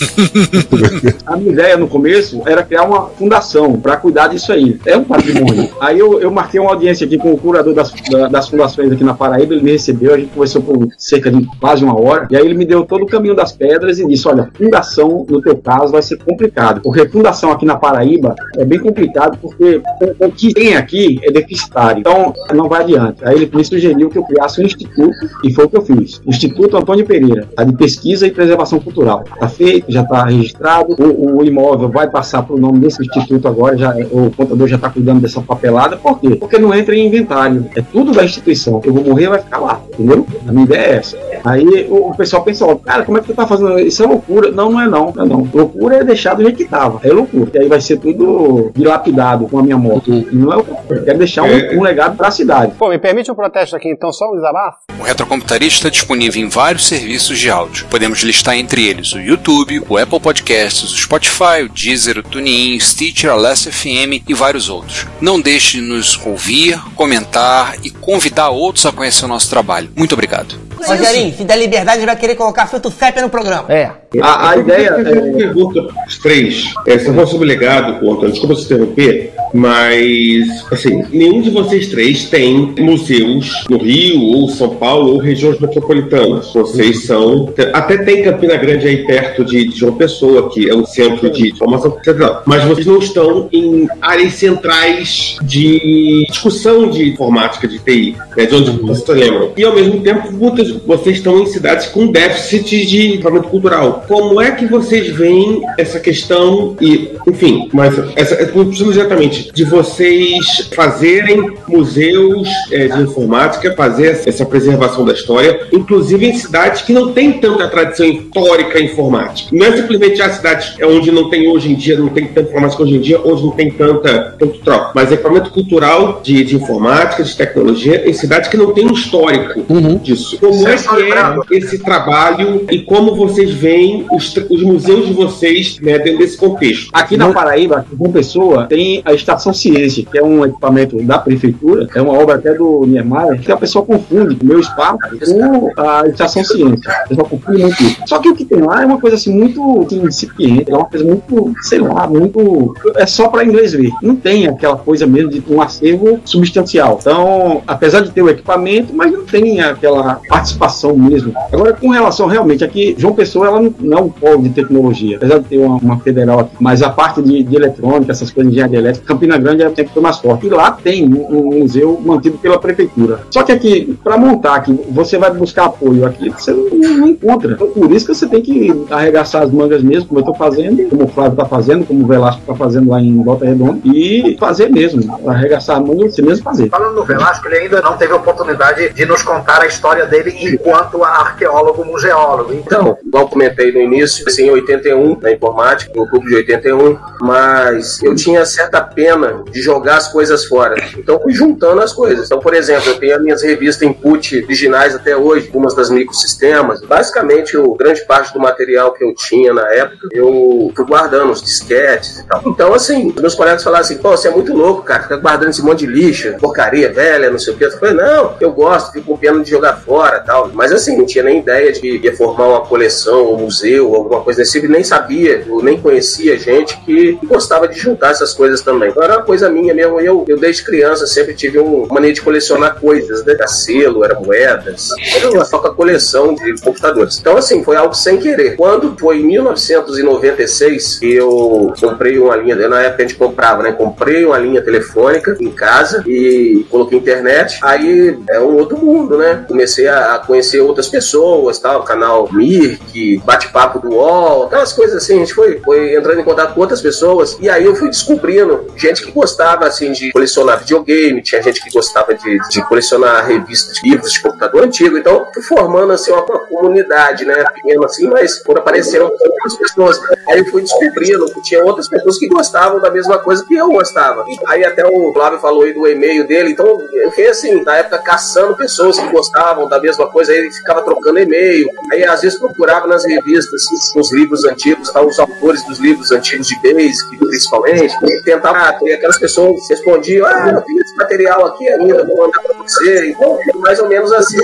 [LAUGHS] A minha ideia no começo era criar uma fundação para cuidar disso aí. É um patrimônio. Aí eu, eu marquei uma audiência aqui com o curador das, da- das fundações aqui na Paraíba, ele me recebeu, a gente conversou por cerca de quase uma hora, e aí ele me deu todo o caminho das pedras e disse: olha, fundação, no teu caso, vai ser complicado. Porque fundação aqui na Paraíba é bem complicado, porque o, o que tem aqui é deficitário. Então, não vai adiante. Aí ele me sugeriu que eu criasse um instituto, e foi o que eu fiz. Instituto Antônio Pereira, tá de pesquisa e preservação cultural. Tá feito, já está registrado. O, o imóvel vai passar para o nome desse instituto agora, já, o contador já está cuidando dessa papelada. Por quê? Porque não entra em inventário. É tudo da instituição. Eu vou morrer, vai ficar lá. Entendeu? A minha ideia é essa. Aí o, o pessoal pensa, ó, cara, como é que tu tá fazendo isso? é loucura. Não, não é não. Não é não. Loucura é deixar do jeito que tava. É loucura. E aí vai ser tudo dilapidado com a minha moto. E não é o que eu quero. Deixar um, um legado para a cidade. Pô, me permite um protesto aqui, então, só um desabafo? O Retrocomputaria está disponível em vários serviços de áudio. Podemos listar entre eles o YouTube, o Apple Podcasts, o Spotify, o Deezer, o TuneIn, o Stitcher, a Last FM e vários outros. Não deixe de nos ouvir, comentar e convidar outros a conhecer o nosso trabalho. Muito obrigado. Rogerinho, se der liberdade, vai querer colocar filtro FEP no programa. É. A, a ideia Eu uma pergunta para os três. É, você falou sobre o legado, pô, Antônio, desculpa se interromper, mas, assim, nenhum de vocês três tem museus no Rio, ou São Paulo, ou regiões metropolitanas. Vocês são. Até tem Campina Grande aí perto de, de João Pessoa, que é um centro de formação, etc. Mas vocês não estão em áreas centrais de discussão de informática, de TI, né, de onde vocês lembram. E, ao mesmo tempo, muitas, vocês estão em cidades com déficit de equipamento cultural. Como é que vocês veem essa questão e, enfim, mas essa, eu preciso diretamente de vocês fazerem museus eh, de informática, fazer essa preservação da história, inclusive em cidades que não têm tanta tradição histórica informática. Não é simplesmente a cidade é onde não tem hoje em dia, não tem tanta informática hoje em dia, onde não tem tanta tanto troca, mas equipamento cultural de, de informática, de tecnologia, em cidades que não tem um histórico disso. Como é que é esse trabalho e como vocês veem os, os museus de vocês né, dentro desse contexto? Aqui na Paraíba, aqui em João Pessoa, tem a Estação Ciência, que é um equipamento da prefeitura, é uma obra até do Niemeyer, que a pessoa confunde o meu espaço com a Estação Ciência. A pessoa confunde muito isso. Só que o que tem lá é uma coisa assim muito assim, incipiente, é uma coisa muito, sei lá, muito. É só para inglês ver. Não tem aquela coisa mesmo de um acervo substancial. Então, apesar de ter o equipamento, mas não tem aquela participação mesmo. Agora, com relação realmente aqui, João Pessoa ela não, não é um polo de tecnologia, apesar de ter uma, uma federal aqui, mas a parte de, de eletrônica, essas coisas de engenharia elétrica, Campina Grande é sempre foi mais forte. E lá tem um, um museu mantido pela prefeitura. Só que aqui, para montar aqui, você vai buscar apoio aqui, você não, não encontra. Então, por isso que você tem que arregaçar as mangas mesmo, como eu estou fazendo, como o Flávio está fazendo, como o Velasco está fazendo lá em Volta Redonda, e fazer mesmo, arregaçar a manga você mesmo fazer. Falando no Velasco, ele ainda não teve oportunidade de nos contar a história dele enquanto arqueólogo museólogo. Então, igual comentei no início, assim, em 81, na informática, no outubro de 81, mas eu tinha certa pena de jogar as coisas fora. Então fui juntando as coisas. Então, por exemplo, eu tenho as minhas revistas input originais até hoje, algumas das microsistemas. Basicamente, o grande parte do material que eu tinha na época, eu fui guardando os disquetes e tal. Então, assim, meus colegas falaram assim, pô, você é muito louco, cara, fica guardando esse monte de lixo, porcaria velha, não sei o que. Eu falei, não, eu gosto, fico com pena de jogar fora tal. Mas assim, não tinha nem ideia de ia formar uma coleção, um museu, alguma coisa desse tipo, nem sabia, nem conhecia gente que gostava de juntar essas coisas também. Então era uma coisa minha mesmo. Eu, eu desde criança sempre tive um, uma mania de colecionar coisas, né? Era selo, era moedas, era só com a coleção de computadores. Então, assim, foi algo sem querer. Quando foi em 1996 que eu comprei uma linha, na época a gente comprava, né? Comprei uma linha telefônica em casa e coloquei internet. Aí é um outro mundo, né? Comecei a conhecer outras pessoas, tal, canal Mirk, bate-papo do UOL, aquelas coisas assim. A gente foi, foi entrando em contato com outras pessoas e aí eu fui descobrindo gente que gostava, assim, de colecionar videogame, tinha gente que gostava de, de colecionar revistas livros de computador antigo. Então, fui formando, assim, uma, uma comunidade, né? Pequena, assim, mas por apareceram outras pessoas. Aí eu fui descobrindo que tinha outras pessoas que gostavam da mesma coisa que eu gostava. E aí até o Flávio falou aí do e-mail dele, então eu fiquei assim, na época caçando pessoas que gostavam da mesma coisa, aí ele ficava trocando e-mail. Aí às vezes procurava nas revistas, nos livros antigos, tá, os autores dos livros antigos de Basic, principalmente, e tentava, e aquelas pessoas respondiam, ah, eu tenho esse material aqui ainda, vou mandar pra você. Então, mais ou menos assim.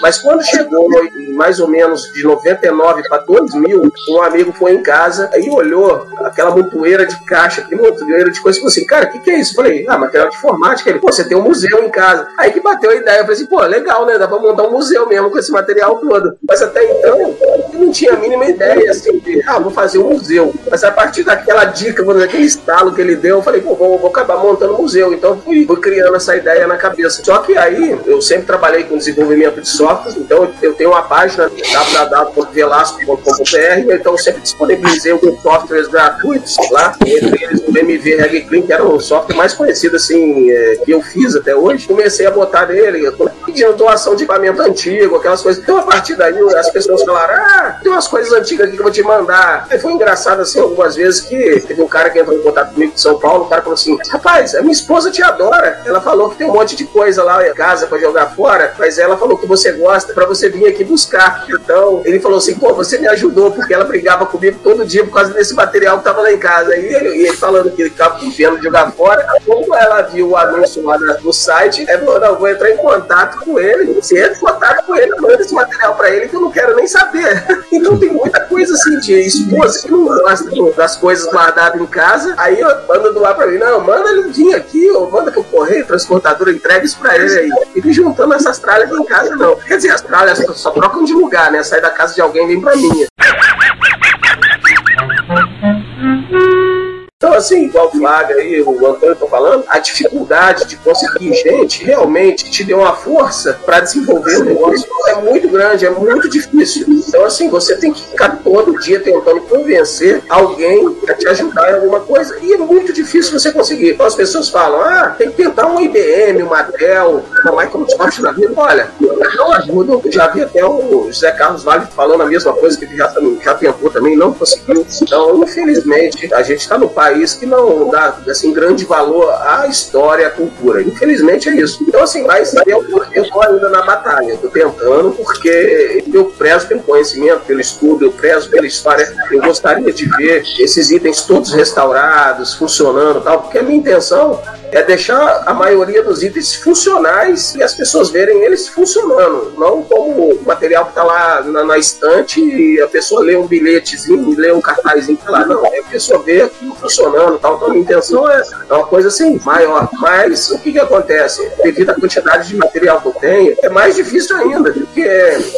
Mas quando chegou no, mais ou menos de 99 para 2000, um amigo foi em casa e olhou aquela montoeira de caixa, aquele montoeira de coisa, e falou assim, cara, o que, que é isso? Eu falei, ah, material de informática. Ele, pô, você tem um museu em casa. Aí que bateu a ideia, eu falei assim, pô, legal, né? Dá pra montar um museu mesmo com esse material todo. Mas até então, eu não tinha a mínima ideia, assim, de, ah, vou fazer um museu. Mas a partir daquela dica, daquele estalo que ele deu, eu falei, pô, vou, vou acabar montando um museu. Então fui, fui criando essa ideia na cabeça. Só que aí, eu sempre trabalhei com desenvolvimento de softwares, então eu tenho uma página www.velasco.com.br, então eu sempre disponibilizei alguns softwares gratuitos lá, entre eles o MV Reg Clean, que era o software mais conhecido assim é, que eu fiz até hoje. Comecei a botar nele, pedindo doação de equipamento antigo, aquelas coisas. Então a partir daí as pessoas falaram: Ah, tem umas coisas antigas aqui que eu vou te mandar. Aí foi engraçado assim algumas vezes que teve um cara que entrou em contato comigo de São Paulo, o cara falou assim: Rapaz, a minha esposa te adora. Ela falou que tem um monte de coisa lá em casa pra jogar fora, mas ela falou que você gosta pra você vir aqui buscar. Então ele falou assim: Pô, você me ajudou porque ela brigava comigo todo dia por causa desse material que tava lá em casa. E ele, e ele falando que ele ficava com pena de jogar fora. Como ela viu o anúncio lá no site, ela falou: Não, vou entrar em contato com ele. Em contato com ele, manda esse material pra ele que eu não quero nem saber. [LAUGHS] Então tem muita coisa assim de esposa que não gosta das coisas guardadas em casa. Aí eu mando doar pra mim: Não, manda ele vir aqui, ou manda pro correio, transportadora, entrega isso pra ele aí. Fica juntando essas tralhas em casa, não. Quer dizer, as tralhas só trocam de lugar, né? Sai da casa de alguém e vem pra minha. Então, assim, igual o Flávio aí, o Antônio estão falando, a dificuldade de conseguir gente realmente te deu uma força para desenvolver o negócio. É muito grande, é muito difícil. Então, assim, você tem que ficar todo dia tentando convencer alguém a te ajudar em alguma coisa. E é muito difícil você conseguir. Então, as pessoas falam, ah, tem que tentar um IBM, uma Dell, uma Microsoft na vida. Olha, não ajuda. Já vi até o José Carlos Vale falando a mesma coisa que ele já, já tentou também, não conseguiu. Então, infelizmente, a gente está no país que não dá assim, grande valor à história, à cultura. Infelizmente é isso. Então, assim, mas eu, eu ainda na batalha, tô tentando, porque eu prezo pelo conhecimento, pelo estudo, eu prezo pela história. Eu gostaria de ver esses itens todos restaurados, funcionando tal, porque a minha intenção é deixar a maioria dos itens funcionais e as pessoas verem eles funcionando, não como o material que está lá na, na, estante e a pessoa lê um bilhetezinho, lê um cartazinho que tá lá. Não, é a pessoa vê aquilo funcionando tal. Então a minha intenção é, é uma coisa assim, maior. Mas o que, que acontece? Devido à quantidade de material que eu tenho, é mais difícil ainda, porque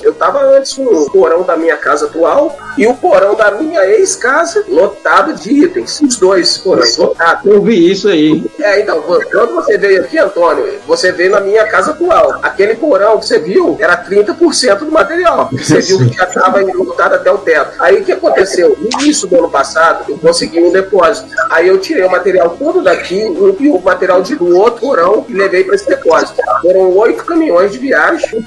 eu estava antes com o porão da minha casa atual e o porão da minha ex-casa lotado de itens. Os dois porões lotados. Eu vi isso aí. É, então, quando você veio aqui, Antônio, você veio na minha casa atual. Aquele porão que você viu era 30% do material. Você viu que já estava lotado até o teto. Aí o que aconteceu? No início do ano passado, eu consegui um depósito. Aí eu tirei o material todo daqui e o material de, do outro porão e levei para esse depósito. Foram oito caminhões de viagem.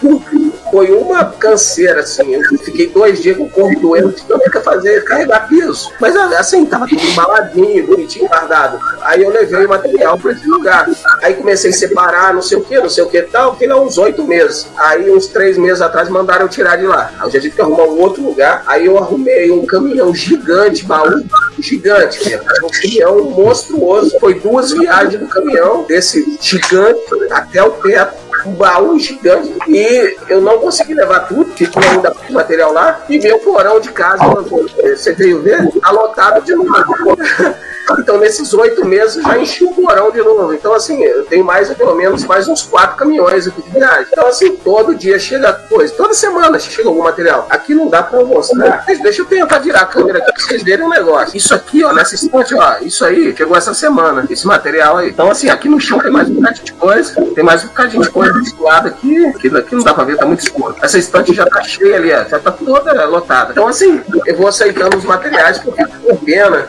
Foi uma canseira, assim. Eu fiquei dois dias com o corpo doendo, tanto que fazer, carregar piso. Mas assim, tava tudo embaladinho, bonitinho, guardado. Aí eu levei o material para esse lugar. Aí comecei a separar, não sei o que, não sei o que tal. Fiquei lá uns oito meses. Aí, uns três meses atrás, mandaram eu tirar de lá. Aí eu já tive que arrumar um outro lugar. Aí eu arrumei um caminhão gigante, baú gigante, um caminhão monstruoso. Foi duas viagens do caminhão, desse gigante até o teto um baú gigante e eu não consegui levar tudo, ficou ainda material lá, e meu porão de casa, você veio ver, tá lotado de novo. [LAUGHS] Então, nesses oito meses, já enchi o porão de novo. Então, assim, eu tenho mais, pelo menos, mais uns quatro caminhões aqui de viagem. Então, assim, todo dia chega coisa. Toda semana chega algum material. Aqui não dá pra mostrar. Mas deixa eu tentar virar a câmera aqui pra vocês verem o um negócio. Isso aqui, ó, nessa estante, ó, isso aí chegou essa semana, esse material aí. Então, assim, aqui no chão tem mais um bocadinho de coisa. Tem mais um bocadinho de coisa desse lado aqui. Aqui, aqui não dá pra ver, tá muito escuro. Essa estante já tá cheia ali, ó, já tá toda lotada. Então, assim, eu vou aceitando os materiais porque por pena,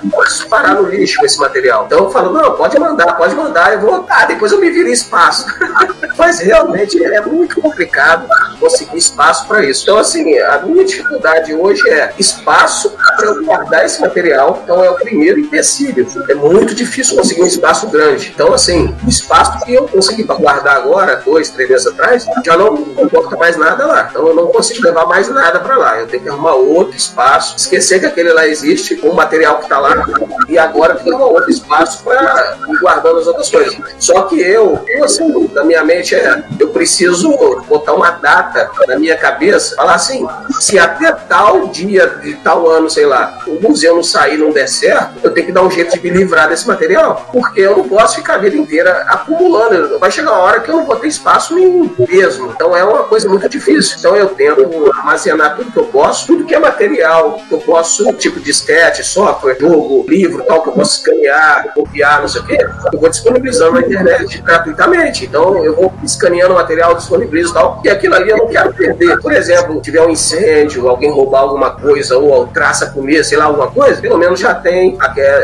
parar no lixo lixo esse material. Então eu falo, não, pode mandar, pode mandar, eu vou lotar, depois eu me viro espaço. [LAUGHS] Mas realmente é muito complicado conseguir espaço para isso. Então, assim, a minha dificuldade hoje é espaço para eu guardar esse material. Então é o primeiro empecilho. É muito difícil conseguir um espaço grande. Então, assim, o espaço que eu consegui guardar agora, dois, três meses atrás, já não comporta mais nada lá. Então eu não consigo levar mais nada para lá. Eu tenho que arrumar outro espaço, esquecer que aquele lá existe, com o material que está lá, e agora tem um outro espaço para guardando as outras coisas. Só que eu assim, na minha mente é, eu preciso botar uma data na minha cabeça, falar assim, se até tal dia de tal ano, sei lá, o museu não sair, não der certo, eu tenho que dar um jeito de me livrar desse material, porque eu não posso ficar a vida inteira acumulando. Vai chegar uma hora que eu não vou ter espaço nenhum mesmo. Então é uma coisa muito difícil. Então eu tento armazenar tudo que eu posso, tudo que é material que eu posso, tipo disquete, software, jogo, livro, tal, que eu posso escanear, copiar, não sei o quê, eu vou disponibilizando na internet gratuitamente. Então eu vou escaneando o material, disponibilizo e tal, e aquilo ali eu não quero perder. Por exemplo, tiver um incêndio, alguém roubar alguma coisa, ou traça comer, sei lá, alguma coisa, pelo menos já tem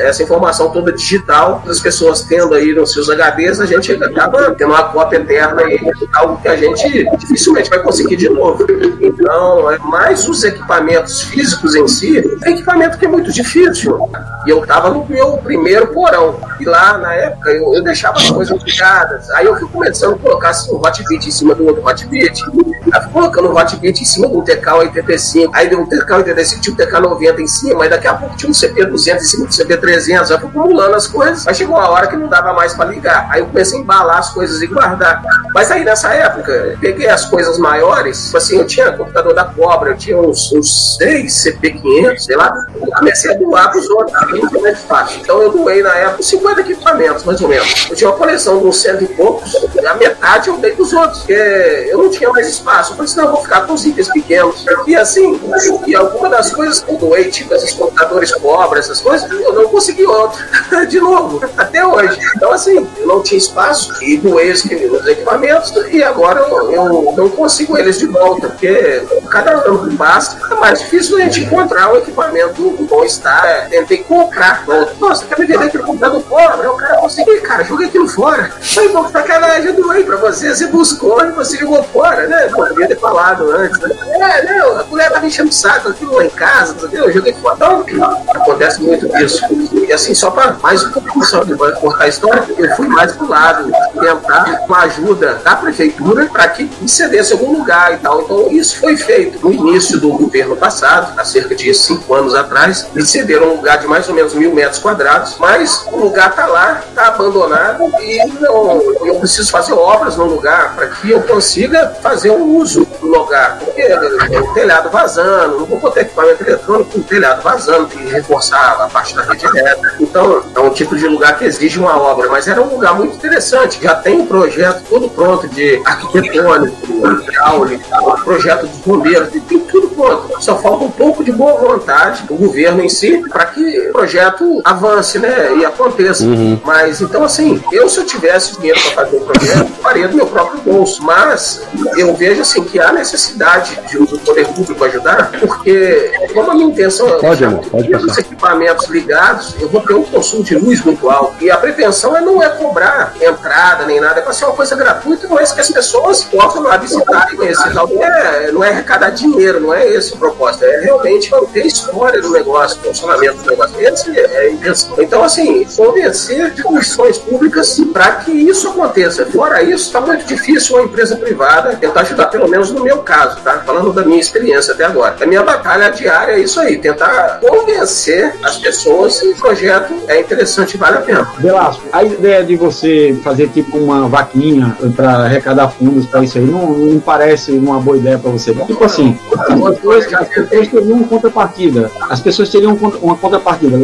essa informação toda digital, as pessoas tendo aí nos seus HDs, a gente acaba tendo uma cópia eterna e algo que a gente dificilmente vai conseguir de novo. Então, é mais os equipamentos físicos em si, é equipamento que é muito difícil. E eu tava no meu primeiro porão. E lá, na época, eu, eu deixava as coisas ligadas. Aí eu fui começando a colocar assim, um hot beat em cima do outro hot beat. Aí fui colocando um hot beat em cima de um TK-85. Aí deu um TK-85, tinha um TK-90 em cima. Aí daqui a pouco tinha um CP200 em cima do CP300. Aí fui acumulando as coisas. Aí chegou uma hora que não dava mais para ligar. Aí eu comecei a embalar as coisas e guardar. Mas aí nessa época, peguei as coisas maiores. Tipo assim, eu tinha computador da Cobra, eu tinha uns, uns 6 CP500, sei lá. Eu comecei a doar pros outros. Muito Então eu doei na época 50 equipamentos, mais ou menos. Eu tinha uma coleção de uns cento e poucos, a metade eu dei dos outros, porque eu não tinha mais espaço. Eu falei assim, não, eu vou ficar com os itens pequenos. E assim, e alguma das coisas que eu doei, tipo esses computadores cobra, essas coisas, eu não consegui outro. [LAUGHS] De novo, até hoje. Então assim, eu não tinha espaço e doei os equipamentos e agora eu, eu não consigo eles de volta, porque cada ano que passa é mais difícil a gente encontrar o equipamento bom estar. Tentei comprar. Nossa, quer me vender aquele computador pobre? O cara consegui, cara, joguei aquilo fora. Foi bom, sacanagem, eu doei pra você, você buscou e você jogou fora, né? Pô, devia ter falado antes, né? É, não, a mulher tava enchendo o saco, aquilo lá em casa, entendeu? Eu joguei fora. Então, acontece muito isso. E assim, só para mais um pouquinho só de cortar a história, eu fui mais pro lado tentar uma ajuda da prefeitura para que cedesse algum lugar e tal. Então isso foi feito no início do governo passado, há cerca de cinco anos atrás, me cederam um lugar de mais ou menos mil metros quadrados, mas o lugar está lá, está abandonado e não, eu preciso fazer obras no lugar para que eu consiga fazer um uso do lugar. Porque o telhado vazando, não vou botar equipamento eletrônico com o telhado vazando, tem que reforçar a parte da rede elétrica. Então, é um tipo de lugar que exige uma obra, mas era um lugar muito interessante. Já tem um projeto todo pronto de arquitetônico, hidráulico, projeto dos bombeiros, tem tudo pronto. Só falta um pouco de boa vontade do governo em si para que o projeto avance, né? E aconteça. Uhum. Mas então, assim, eu se eu tivesse dinheiro para fazer o projeto, faria do meu próprio bolso. Mas eu vejo assim que há necessidade de o poder público ajudar, porque como a minha intenção é Pode, amor, pode ter os passar. equipamentos ligados, eu vou ter um consumo de luz muito alto. E a pretensão é não é cobrar entrada nem nada, é para ser uma coisa gratuita, não é isso que as pessoas possam lá visitar e conhecer. Não é, não é arrecadar dinheiro, não é esse o propósito, é realmente manter a história do negócio, o funcionamento do negócio. Esse é a Então, assim, convencer condições públicas para que isso aconteça. Fora isso, está muito difícil uma empresa privada tentar ajudar, pelo menos no meu caso, tá? Falando da minha experiência até agora. A minha batalha diária é isso aí, tentar convencer as pessoas que o projeto é interessante e vale a pena. Velasco, a ideia de você fazer tipo uma vaquinha para arrecadar fundos para isso aí não, não parece uma boa ideia para você. Tipo assim, as pessoas, as pessoas teriam uma contrapartida. As pessoas teriam uma contrapartida.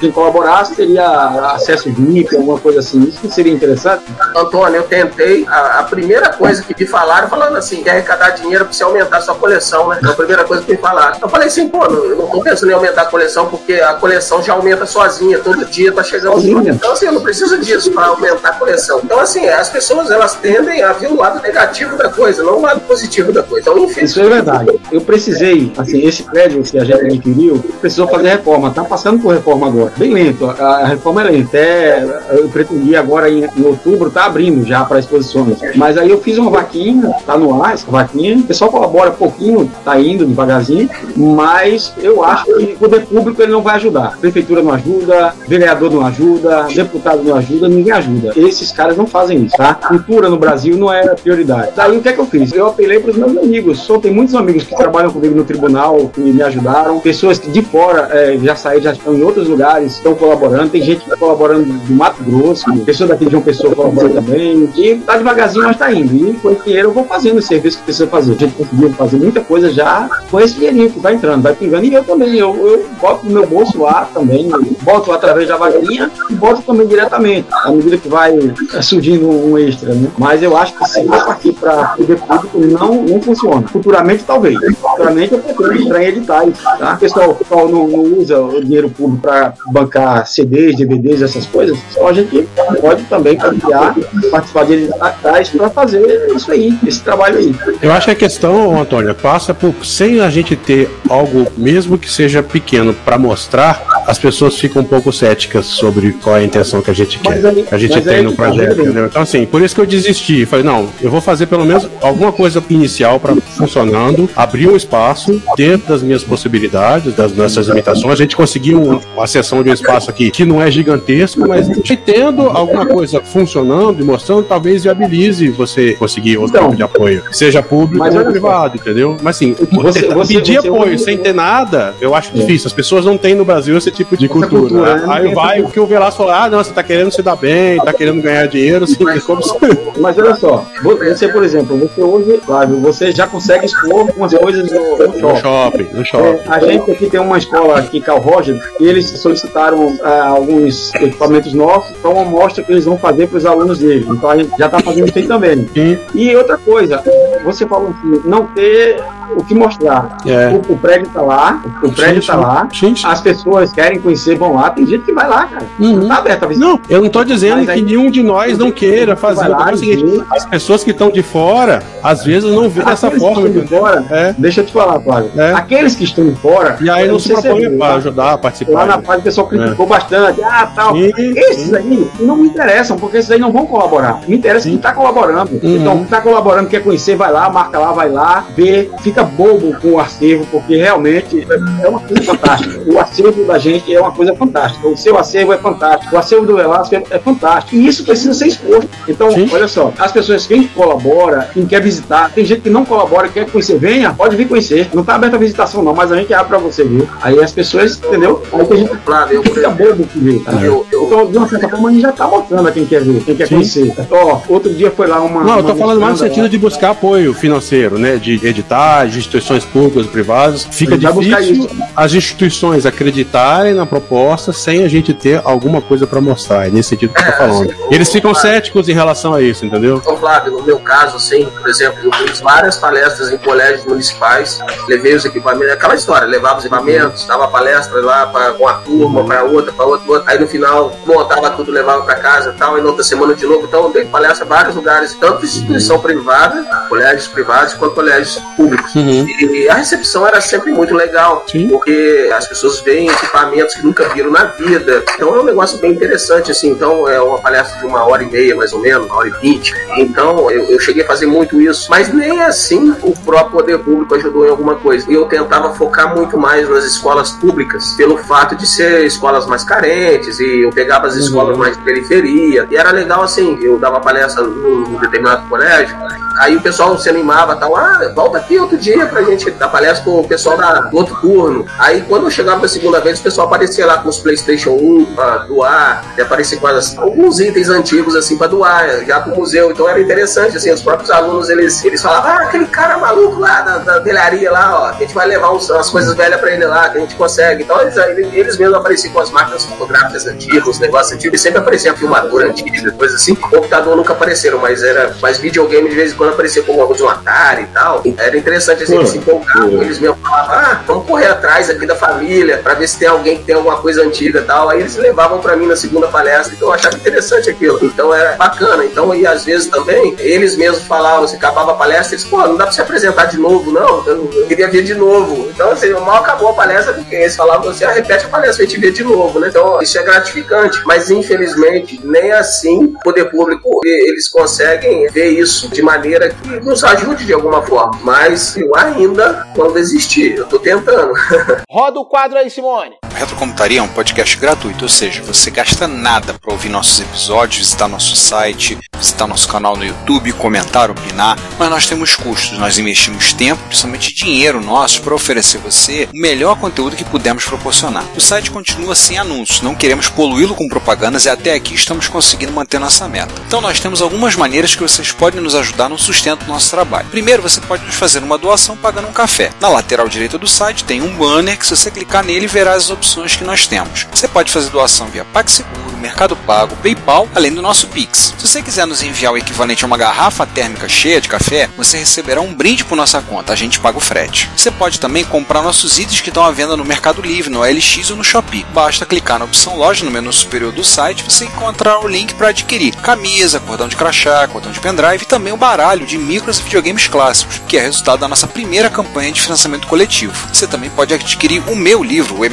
Quem colaborasse teria acesso VIP, alguma coisa assim. Isso seria interessante? Antônio, eu tentei. A, a primeira coisa que me falaram, falando assim, quer arrecadar dinheiro para você aumentar a sua coleção, né? É a primeira coisa que me falaram. Eu falei assim, pô, não, eu não tô pensando em aumentar a coleção, porque a coleção já aumenta sozinha, todo dia tá chegando. Sozinha. Então, assim, eu não preciso disso para aumentar a coleção. Então, assim, as pessoas elas tendem a ver o lado negativo da coisa, não o lado positivo da coisa. Então, enfim. Isso é verdade. Eu precisei, assim, esse prédio que a gente adquiriu, precisou fazer reforma. Tá passando por reforma agora. Bem lento. A, a reforma é lenta. É, eu pretendia agora em, em outubro, tá abrindo já para exposições. Mas aí eu fiz uma vaquinha, tá no ar essa vaquinha. O pessoal colabora pouquinho, tá indo devagarzinho, mas eu acho que o poder público ele não vai ajudar. Prefeitura não ajuda, vereador não ajuda, deputado não ajuda, ninguém ajuda. Esses caras não fazem isso, tá? Cultura no Brasil não é prioridade. Daí o que é que eu fiz? Eu apelei para os meus amigos. Só tem muitos amigos que trabalham comigo no tribunal, que me ajudaram. Pessoas que de fora é, já saíram, já estão em outros lugares, estão colaborando. Tem gente está colaborando do Mato Grosso, pessoa daqui de João Pessoa colaborando também. E tá devagarzinho, mas tá indo. E com esse dinheiro eu vou fazendo o serviço que precisa fazer. A gente conseguiu fazer muita coisa já com esse dinheirinho que vai entrando, vai pingando. E eu também, eu, eu boto no meu bolso lá também, boto através da vaquinha e boto também diretamente, à medida que vai surgindo um extra, né? Mas eu acho que se for partir para poder público, não, não funciona. Futuramente, talvez. Futuramente, eu pretendo entrar em editais, tá? O pessoal, o pessoal não, não usa o dinheiro público para bancar CDs, DVDs, essas coisas. A gente pode também criar, participar de editais para fazer isso aí, esse trabalho aí. Eu acho que a questão, Antônio, passa por sem a gente ter algo, mesmo que seja pequeno, para mostrar, as pessoas ficam um pouco céticas sobre qual é a intenção que a gente quer, aí- que a gente tem no tá, projeto. entendeu? Então, assim, por isso que eu desisti. Falei, não, eu vou fazer pelo menos alguma coisa inicial para funcionando, abrir um espaço dentro das minhas possibilidades, das nossas limitações. A gente conseguiu um- uma sessão de um espaço aqui que não é gigantesco, mas tendo alguma coisa funcionando e mostrando, talvez viabilize você conseguir outro Então, tipo de apoio, seja público mas ou privado, entendeu? Mas assim, Você- você- pedir você apoio ouve- sem ter nada, eu acho É. difícil. As pessoas não têm no Brasil esse tipo de cultura. cultura, né? Não Aí vai o que o Velasco falou: ah, não, você tá querendo se dar bem, tá querendo ganhar dinheiro, assim, é [LAUGHS] como se. [LAUGHS] Mas olha só, você, por exemplo, você hoje, Flávio, você já consegue expor umas coisas no, no No shopping. shopping, no É, shopping. a gente aqui tem uma escola aqui, Cal Roger, e eles solicitaram ah, alguns equipamentos novos para uma amostra que eles vão fazer para os alunos deles. Então a gente já está fazendo isso aí também. E outra coisa, você falou assim, não ter o que mostrar. É. O, o prédio está lá, o prédio está sim. lá, Sim, sim. as pessoas querem conhecer, vão lá, tem gente que vai lá, cara. Não tá aberto a visita. Não, eu não tô dizendo Mas que aí- nenhum de nós não queira fazer. Lá o seguinte, as pessoas que estão de fora, às vezes não vê dessa forma. de fora, É. deixa eu te falar, Flávio. É. Aqueles que estão de fora. E aí não se é- para ajudar a participar. Lá na né? fase o pessoal criticou bastante. Ah, tal. Sim, esses aí não me interessam, porque esses aí não vão colaborar. Me interessa quem está colaborando. Uhum. Então, quem está colaborando, quer conhecer, vai lá, marca lá, vai lá, vê, fica bobo com o acervo, porque realmente é uma coisa fantástica. O acervo da gente é uma coisa fantástica. O seu acervo é fantástico. O acervo do Velasco é, é fantástico. E isso precisa ser exposto. Então, olha só, as pessoas, quem colabora, quem quer visitar, tem gente que não colabora, quer conhecer, venha, pode vir conhecer. Não tá aberta a visitação, não, mas a gente abre pra você, viu? Aí as pessoas, entendeu? Aí tem gente Flávio, eu, fica bobo que vê. tá? Então, de uma certa forma, a gente já tá mostrando a quem quer ver, quem quer conhecer. Ó, outro dia foi lá uma. Não, eu tô uma falando mais no sentido lá. de buscar apoio financeiro, né? De editar, de instituições públicas, privadas. Fica difícil as instituições acreditarem na proposta sem a gente ter alguma coisa pra mostrar. É nesse sentido que eu tô falando. assim, Eles ficam o- céticos em relação a isso, entendeu? Ô Flávio, no meu caso, assim, por exemplo, eu fiz várias palestras em colégios municipais, levei os equipamentos, aquela história, levava os equipamentos, dava palestra lá para uma turma, para outra, para outra, outra, aí no final montava tudo, levava para casa e tal, e na outra semana de novo, então eu dei palestra em vários lugares, tanto instituição privada, colégios privados, quanto colégios públicos. E a recepção era sempre muito legal, porque as pessoas veem equipamentos que nunca viram na vida. Então é um negócio bem interessante, assim. Então é uma palestra de uma hora e meia, mais ou menos, uma hora e vinte. Então eu, eu cheguei a fazer muito isso. Mas nem assim o próprio poder público ajudou em alguma coisa. E eu tentava focar muito mais nas escolas públicas, pelo fato de ser escolas mais carentes, e eu pegava as escolas mais de periferia. E era legal assim, eu dava palestra num num determinado colégio. Aí o pessoal se animava tal, ah, volta aqui outro dia pra gente dar palestra com o pessoal da, do outro turno. Aí quando eu chegava da segunda vez, o pessoal aparecia lá com os Playstation 1 pra doar, e aparecia com as- alguns itens antigos assim pra doar, já pro museu. Então era interessante, assim, os próprios alunos eles, eles falavam, ah, aquele cara maluco lá da, da lá, ó, a gente vai levar uns, umas coisas velhas pra ele lá, que a gente consegue. Então eles, eles mesmos apareciam com as máquinas fotográficas antigas, os negócios antigos, e sempre aparecia a filmadora antiga, coisa assim. Computador nunca apareceram, mas era mais videogame de vez em quando aparecia como algum de um Atari e tal. Era interessante assim, eles se empolgavam, eles mesmo falavam, ah, vamos correr atrás aqui da família pra ver se tem alguém que tem alguma coisa antiga e tal. Aí eles levavam pra mim na segunda palestra, então eu achava interessante aquilo. Então era bacana. Então, e às vezes também, eles mesmos falavam, se acabava a palestra, eles, pô, não dá pra se apresentar de novo, não. Eu, eu queria ver de novo. Então, assim, mal acabou a palestra, porque eles falavam assim, ah, repete a palestra, a gente vê de novo, né? Então, isso é gratificante. Mas, infelizmente, nem assim o poder público, eles conseguem ver isso de maneira que nos ajude de alguma forma. Mas ainda, quando existir, eu tô tentando. [LAUGHS] Roda o quadro aí, Simone. Retrocomputaria é um podcast gratuito, ou seja, você gasta nada para ouvir nossos episódios, visitar nosso site, visitar nosso canal no YouTube, comentar, opinar, mas nós temos custos, nós investimos tempo, principalmente dinheiro nosso, para oferecer você o melhor conteúdo que pudermos proporcionar. O site continua sem anúncios, não queremos poluí-lo com propagandas e até aqui estamos conseguindo manter nossa meta. Então nós temos algumas maneiras que vocês podem nos ajudar no sustento do nosso trabalho. Primeiro, você pode nos fazer uma doação pagando um café. Na lateral direita do site tem um banner que se você clicar nele verá as opções que nós temos. Você pode fazer doação via PagSeguro, Mercado Pago, PayPal, além do nosso Pix. Se você quiser nos enviar o equivalente a uma garrafa térmica cheia de café, você receberá um brinde por nossa conta, a gente paga o frete. Você pode também comprar nossos itens que estão à venda no Mercado Livre, no LX ou no Shopee. Basta clicar na opção loja no menu superior do site você encontrará o link para adquirir camisa, cordão de crachá, cordão de pendrive e também o baralho de micros e videogames clássicos, que é resultado da nossa primeira campanha de financiamento coletivo. Você também pode adquirir o meu livro, o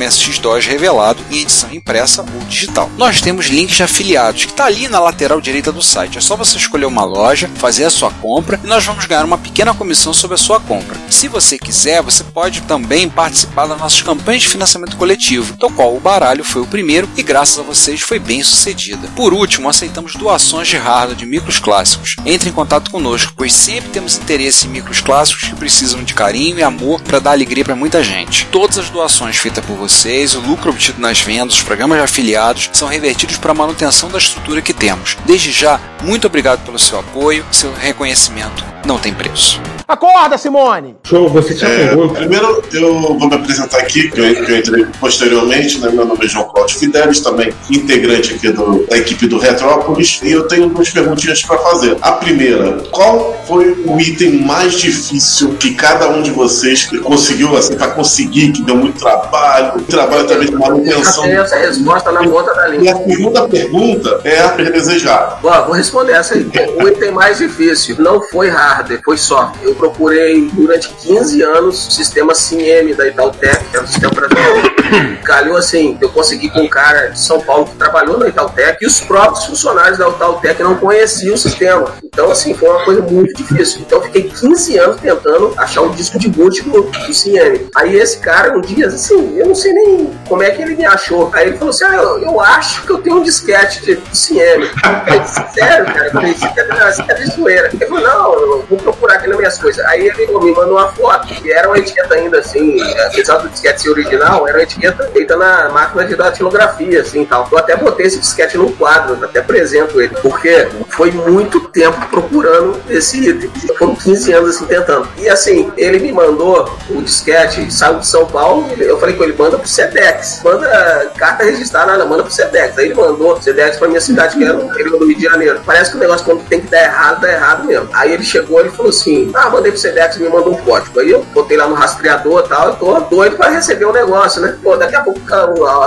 MSX2 Revelado, em edição impressa ou digital. Nós temos links de afiliados, que está ali na lateral direita do site. É só você escolher uma loja, fazer a sua compra e nós vamos ganhar uma pequena comissão sobre a sua compra. Se você quiser, você pode também participar das nossas campanhas de financiamento coletivo, do qual o baralho foi o primeiro e graças a vocês foi bem sucedida. Por último, aceitamos doações de hardware de micros clássicos. Entre em contato conosco, pois sempre temos interesse em micros clássicos que precisam de carinho e amor para dar alegria para muita gente. Todas as doações feitas por vocês, o lucro obtido nas vendas, os programas de afiliados são revertidos para a manutenção da estrutura que temos. Desde já, muito obrigado pelo seu apoio, seu reconhecimento não tem preço. Acorda, Simone! Show, você tinha É, pergunta? primeiro, eu vou me apresentar aqui, que eu, que eu entrei posteriormente, né? Meu nome é João Cláudio Fidelis, também integrante aqui do- da equipe do Retrópolis, e eu tenho duas perguntinhas para fazer. A primeira, qual foi o item mais difícil que cada um de vocês conseguiu, assim, para conseguir, que deu muito trabalho, trabalho também de manutenção? Tem essa resposta na ponta da língua. E a segunda pergunta é a desejada. Bom, vou responder essa aí. O item mais difícil não foi hardware, foi software. Eu procurei durante 15 anos o sistema CIEM da Itautec, que é o sistema brasileiro. [COUGHS] Calhou assim, eu consegui com um cara de São Paulo que trabalhou na Itautec e os próprios funcionários da Itautec não conheciam o sistema. Então, assim, foi uma coisa muito difícil. Então, eu fiquei 15 anos tentando achar um disco de boot do, do CIEM. Aí, esse cara, um dia, assim, eu não sei nem como é que ele me achou. Aí ele falou assim: Ah, eu, eu acho que eu tenho um disquete de, do CIEM. Eu falei, Sério, cara? Eu falei, você quer de zoeira? Ele falou: Não, eu vou procurar aqui nas minhas coisas. Aí ele me mandou uma foto, que era uma etiqueta ainda, assim, apesar do disquete original, era uma etiqueta feita na máquina de datilografia, assim tal. Eu até botei esse disquete no quadro, até apresento ele, porque foi muito tempo procurando esse item. Foram 15 anos assim tentando. E assim, ele me mandou o disquete, saiu de São Paulo, eu falei com ele, manda pro Sedex, manda carta registrada, manda pro Sedex. Aí ele mandou Sedex pra minha cidade, que era no Rio de Janeiro. Parece que o negócio quando tem que dar errado, dá errado mesmo. Aí ele chegou e falou assim: Ah, mandei pro Sedex e me mandou um código. Aí eu botei lá no rastreador e tal, eu tô doido pra receber o negócio, né? Pô, daqui a pouco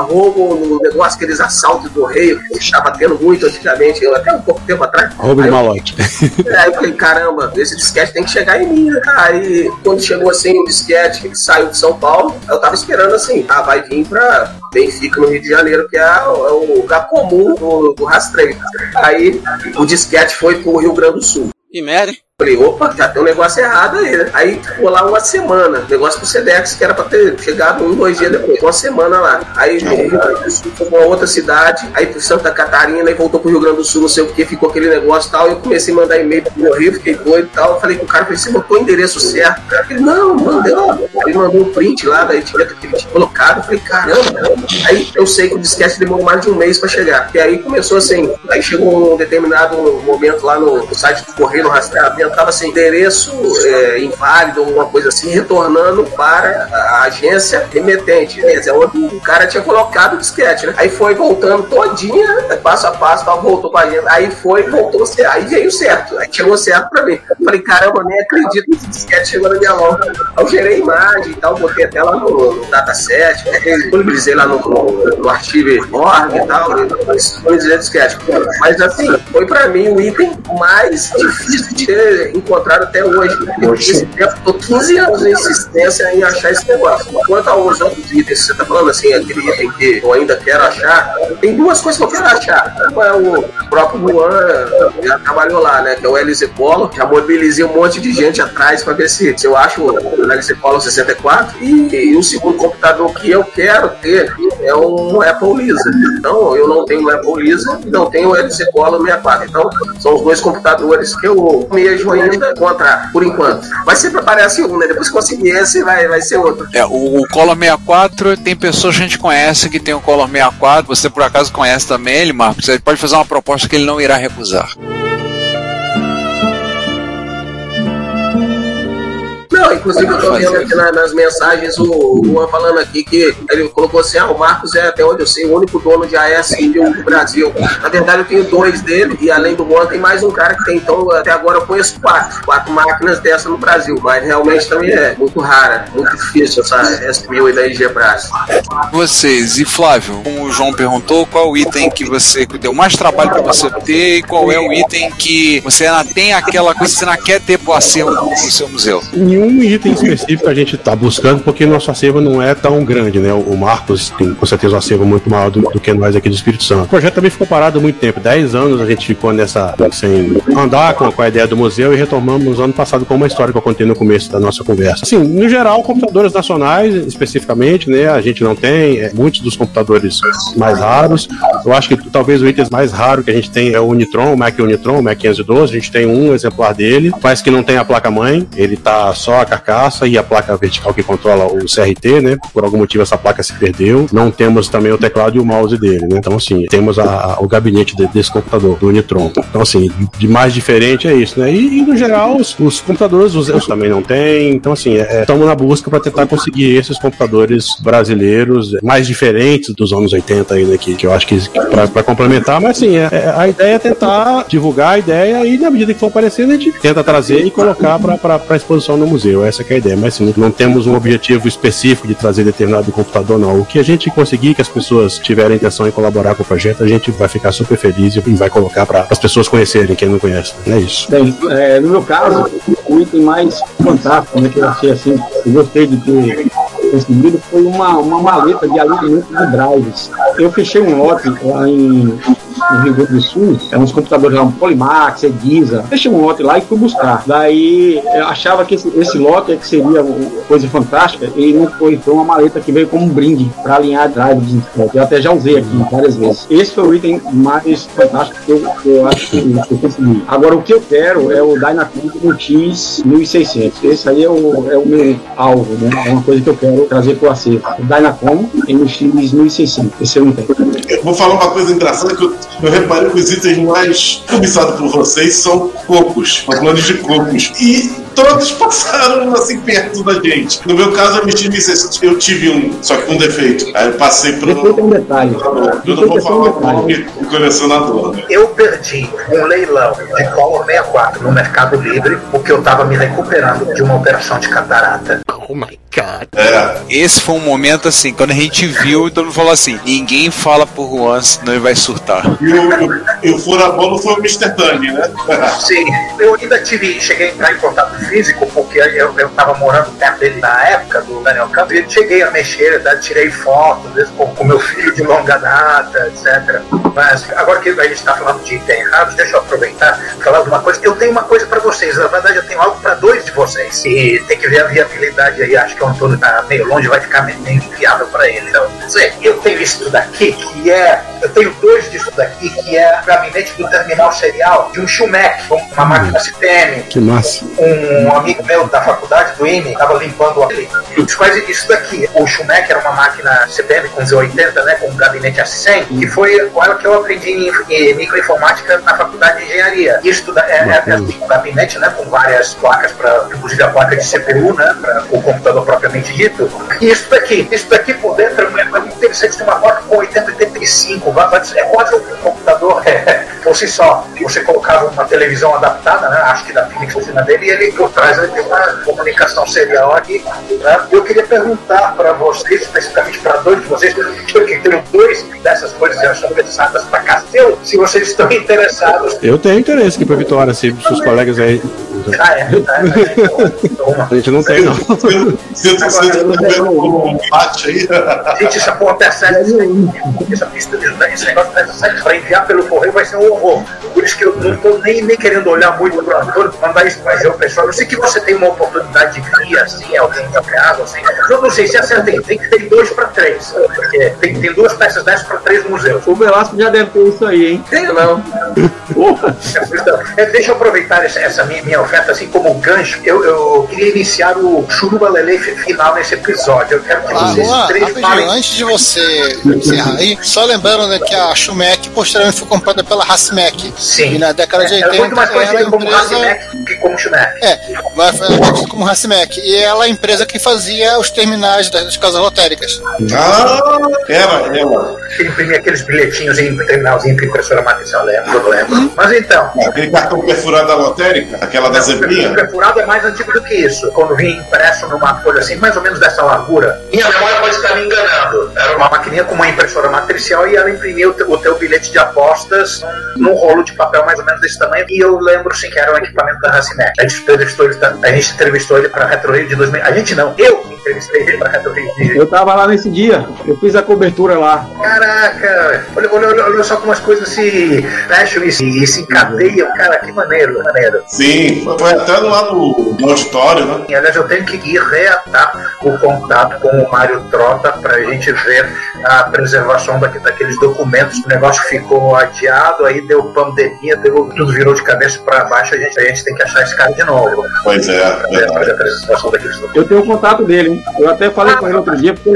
roubo no negócio, aqueles assaltos do correio, que estava tendo muito antigamente, até um pouco tempo atrás. Roubo de malote. É, aí eu falei, caramba, esse disquete tem que chegar em mim, né? Aí quando chegou assim o disquete, ele saiu de São Paulo, eu tava esperando assim, ah, vai vir pra Benfica, no Rio de Janeiro, que é, é o lugar comum do, do rastreio. Aí o disquete foi pro Rio Grande do Sul. Que merda, hein? Falei, opa, já tem um negócio errado aí, né? Aí ficou lá uma semana, negócio pro Sedex, que era pra ter chegado um, dois dias depois, uma semana lá. Aí foi pra outra cidade, aí pro Santa Catarina, e voltou pro Rio Grande do Sul, não sei o que, ficou aquele negócio e tal. Eu comecei a mandar e-mail pro meu Rio, fiquei doido e tal. Falei com o cara, falei, você botou o endereço certo? O cara falei, não, mandei lá. Ele mandou um print lá da etiqueta que ele tinha colocado. Falei, caramba. Aí eu sei que o disquete demorou mais de um mês pra chegar. E aí começou assim, aí chegou um determinado momento lá no, no site do Correio, no rastreamento, tava assim, endereço é, inválido, alguma coisa assim, retornando para a agência remetente. Quer dizer, onde o cara tinha colocado o disquete, né? Aí foi voltando todinha, passo a passo, tal, voltou pra agência. Aí foi, voltou, aí veio certo. Aí chegou certo pra mim. Eu falei, caramba, nem acredito que esse disquete chegou na minha mão. Eu gerei imagem e tal, botei até lá no, no dataset, né? disponibilizei lá no, no, no arquivo org e tal, disponibilizei disquete. Mas assim, foi pra mim o item mais difícil de ter encontrado até hoje. Tempo, tô 15 anos em insistência em achar esse negócio. Quanto aos outros itens, você tá falando assim, aquele item que eu ainda quero achar, tem duas coisas que eu quero achar. Uma é o próprio Luan, já trabalhou lá, né? Que é o LZ Polo. Já mobilizei um monte de gente atrás para ver se, se eu acho o LZ Polo 64. E, e o segundo computador que eu quero ter é um Apple Lisa. Então, eu não tenho o Apple Lisa e não tenho o LZ Polo 64. Então, são os dois computadores que eu mesmo ainda encontrar, por enquanto. Mas sempre aparece um, né? Depois que conseguir esse, vai, vai ser outro. É, o, o Color 64, tem pessoas que a gente conhece que tem o Color 64. Você por acaso conhece também ele, Marcos? Ele pode fazer uma proposta que ele não irá recusar. Não, inclusive eu tô vendo aqui na- nas mensagens o Luan falando aqui que ele colocou assim: ah, o Marcos é, até onde eu sei, o único dono de AES Indio do Brasil. Na verdade, eu tenho dois dele, e além do Luan, tem mais um cara que tem, então até agora eu conheço quatro, quatro máquinas dessa no Brasil, mas realmente também é muito rara, muito difícil essa S1000 aí da IG Brás. Vocês, e Flávio, como o João perguntou, qual o item que você que deu mais trabalho para você ter e qual é o item que você ainda tem aquela coisa que você ainda quer ter pro acervo no seu museu? Nenhum item específico a gente está buscando, porque nosso acervo não é tão grande, né? O Marcos tem com certeza um acervo muito maior do, do que nós aqui do Espírito Santo. O projeto também ficou parado muito tempo, 10 anos a gente ficou nessa, sem andar com, com a ideia do museu e retomamos no ano passado com uma história que eu contei no começo da nossa conversa. Assim, no geral, computadores nacionais, especificamente, né? A gente não tem, é, muitos dos computadores mais raros. Eu acho que talvez o item mais raro que a gente tem é o Unitron, o Mac Unitron, o Mac 512. A gente tem um exemplar dele, mas que não tem a placa-mãe, ele tá só a carcaça e a placa vertical que controla o CRT, né? Por algum motivo essa placa se perdeu. Não temos também o teclado e o mouse dele, né? Então, assim, temos a- o gabinete de- desse computador, do Unitron. Então, assim, de mais diferente é isso, né? E, e, no geral, os, os computadores os, os também não tem. Então, assim, estamos na busca para tentar conseguir esses computadores brasileiros mais diferentes dos anos 80 aí, né? Que, que eu acho que para complementar, mas assim, é- é- a ideia é tentar divulgar a ideia e na medida que for aparecendo, a gente tenta trazer e colocar para exposição no museu. Entendeu? Essa é a ideia. Mas não temos um objetivo específico de trazer determinado computador, não. O que a gente conseguir que as pessoas tiverem intenção em colaborar com o projeto, a gente vai ficar super feliz e vai colocar para as pessoas conhecerem, quem não conhece. É isso. Bem, é, no meu caso, o item mais fantástico né, que eu achei assim, eu gostei de ter conseguido foi uma, uma maleta de alinhamento de drives. Eu fechei um lote lá em no Rio Grande do Sul, é uns computadores lá, um Polimax, Edisa. Fechei um lote lá e fui buscar. Daí eu achava que esse, esse lote é que seria coisa fantástica e não foi. Foi uma maleta que veio como um brinde para alinhar drive de Eu até já usei aqui várias vezes. Esse foi o item mais fantástico que eu, que eu acho que, eu consegui. Agora, o que eu quero é o Dynacom no X 1600. Esse aí é o, é o meu alvo, né? É uma coisa que eu quero trazer para o acervo. O Dynacom NX 1600. Esse é o. Eu vou falar uma coisa engraçada que eu, eu reparei que os itens mais cobiçados por vocês são cocos, planos de cocos. E todos passaram assim perto da gente. No meu caso, MX 1600 eu tive um, só que com defeito. Aí eu passei pro. Defeito é um detalhe. Eu não vou falar o nome do colecionador. Né? Eu perdi um leilão de Color 64 no Mercado Livre porque eu tava me recuperando de uma operação de catarata. Oh my god. É. Esse foi um momento assim, quando a gente viu, todo mundo falou assim: ninguém fala por Juan, senão ele vai surtar. E o, e o furabolo foi o Mr. Tang, né? Sim, eu ainda tive, cheguei a entrar em contato físico, eu, eu tava morando perto dele na época do Daniel Campos, e cheguei a mexer, tá? tirei fotos vezes, com, com meu filho de longa data, etc. Mas agora que a gente está falando de item errados, deixa eu aproveitar e falar de uma coisa. Eu tenho uma coisa para vocês, na verdade eu tenho algo para dois de vocês. E tem que ver a viabilidade aí, acho que o Antônio tá meio longe, vai ficar meio inviável para ele. Então, eu tenho isso daqui, que é. Eu tenho dois disso daqui, que é o gabinete do terminal serial de um Schumach, uma máquina CPM. Que massa. Um amigo meu da faculdade, do IME, estava limpando ele. Mas isso daqui, o Schumach era uma máquina CPM com Z80, né, com um gabinete A100, que foi com ela que eu aprendi em, em microinformática na faculdade de engenharia. Isso da, é, é, é um gabinete né, com várias placas, para inclusive a placa de CPU, né, para o computador propriamente dito. E isso daqui, isso daqui por dentro é muito interessante, tem uma placa com 8085, é quase um computador [LAUGHS] é, por si só. Você colocava uma televisão adaptada, né, acho que da Philips na dele, e ele por trás ele tem uma comunicação serial aqui. Né? Eu queria perguntar para vocês, especificamente para dois de vocês, porque tenho dois dessas coisas já são pensadas para cacete, se vocês estão interessados. Eu tenho interesse aqui para Vitória, se os colegas aí. Ah, é, A gente não tem, não. Se você tiver um empate aí. Gente, essa porra percebe essa pista de esse negócio site para enviar pelo correio vai ser um horror. Por isso que eu não tô nem, nem querendo olhar muito pro Antônio, mandar isso mas eu, pessoal. Eu sei que você tem uma oportunidade de vir assim, alguém em casa, assim. Eu não sei se acertei, tem que ter dois para três. Porque tem, tem duas peças dessas para três museus. O Velasco já deve ter isso aí, hein? Tenho não. Então, é, deixa eu aproveitar essa, essa minha, minha oferta assim como gancho. Eu, eu queria iniciar o Churuba Lele final nesse episódio. Eu quero que Ah, vocês três falem. antes de você encerrar aí, só lembrando né, que a Schumach posteriormente foi comprada pela Racimec. Sim. E na década de É 80 muito mais era a conhecido como empresa. Racimec que como Schumach. É, vai foi conhecida como Racimec. E ela é a empresa que fazia os terminais das casas lotéricas. Ah, era, era. Que imprimia aqueles bilhetinhos em terminalzinho com impressora matricial, lembro, eu lembro. Mas então, Aquele cartão perfurado da lotérica, aquela da o zebrinha. perfurado é mais antigo do que isso. Quando vinha impresso numa folha assim, mais ou menos dessa largura, minha memória pode estar me enganando. Era uma maquininha com uma impressora matricial e ela imprimia o, o teu bilhete de apostas num, num rolo de papel mais ou menos desse tamanho. E eu lembro sim que era um equipamento da Racimec. A gente entrevistou ele, a gente entrevistou ele para Retro Rio de 2000. A gente não, eu entrevistei Eu tava lá nesse dia, eu fiz a cobertura lá. Caraca, olha, olha, olha, olha só como as coisas se fecham e se, e se encadeiam, cara, que maneiro, maneiro. Sim, foi- até lá no, no auditório, né? E, aliás, eu tenho que ir reatar o contato com o Mário Trota para a gente ver a preservação daqui, daqueles documentos. O negócio ficou adiado, aí deu pandemia, deu, tudo virou de cabeça para baixo. A gente, a gente tem que achar esse cara de novo. Pois é, Fazer a preservação daqueles documentos. Eu tenho o contato dele, Eu até falei com ele outro dia, porque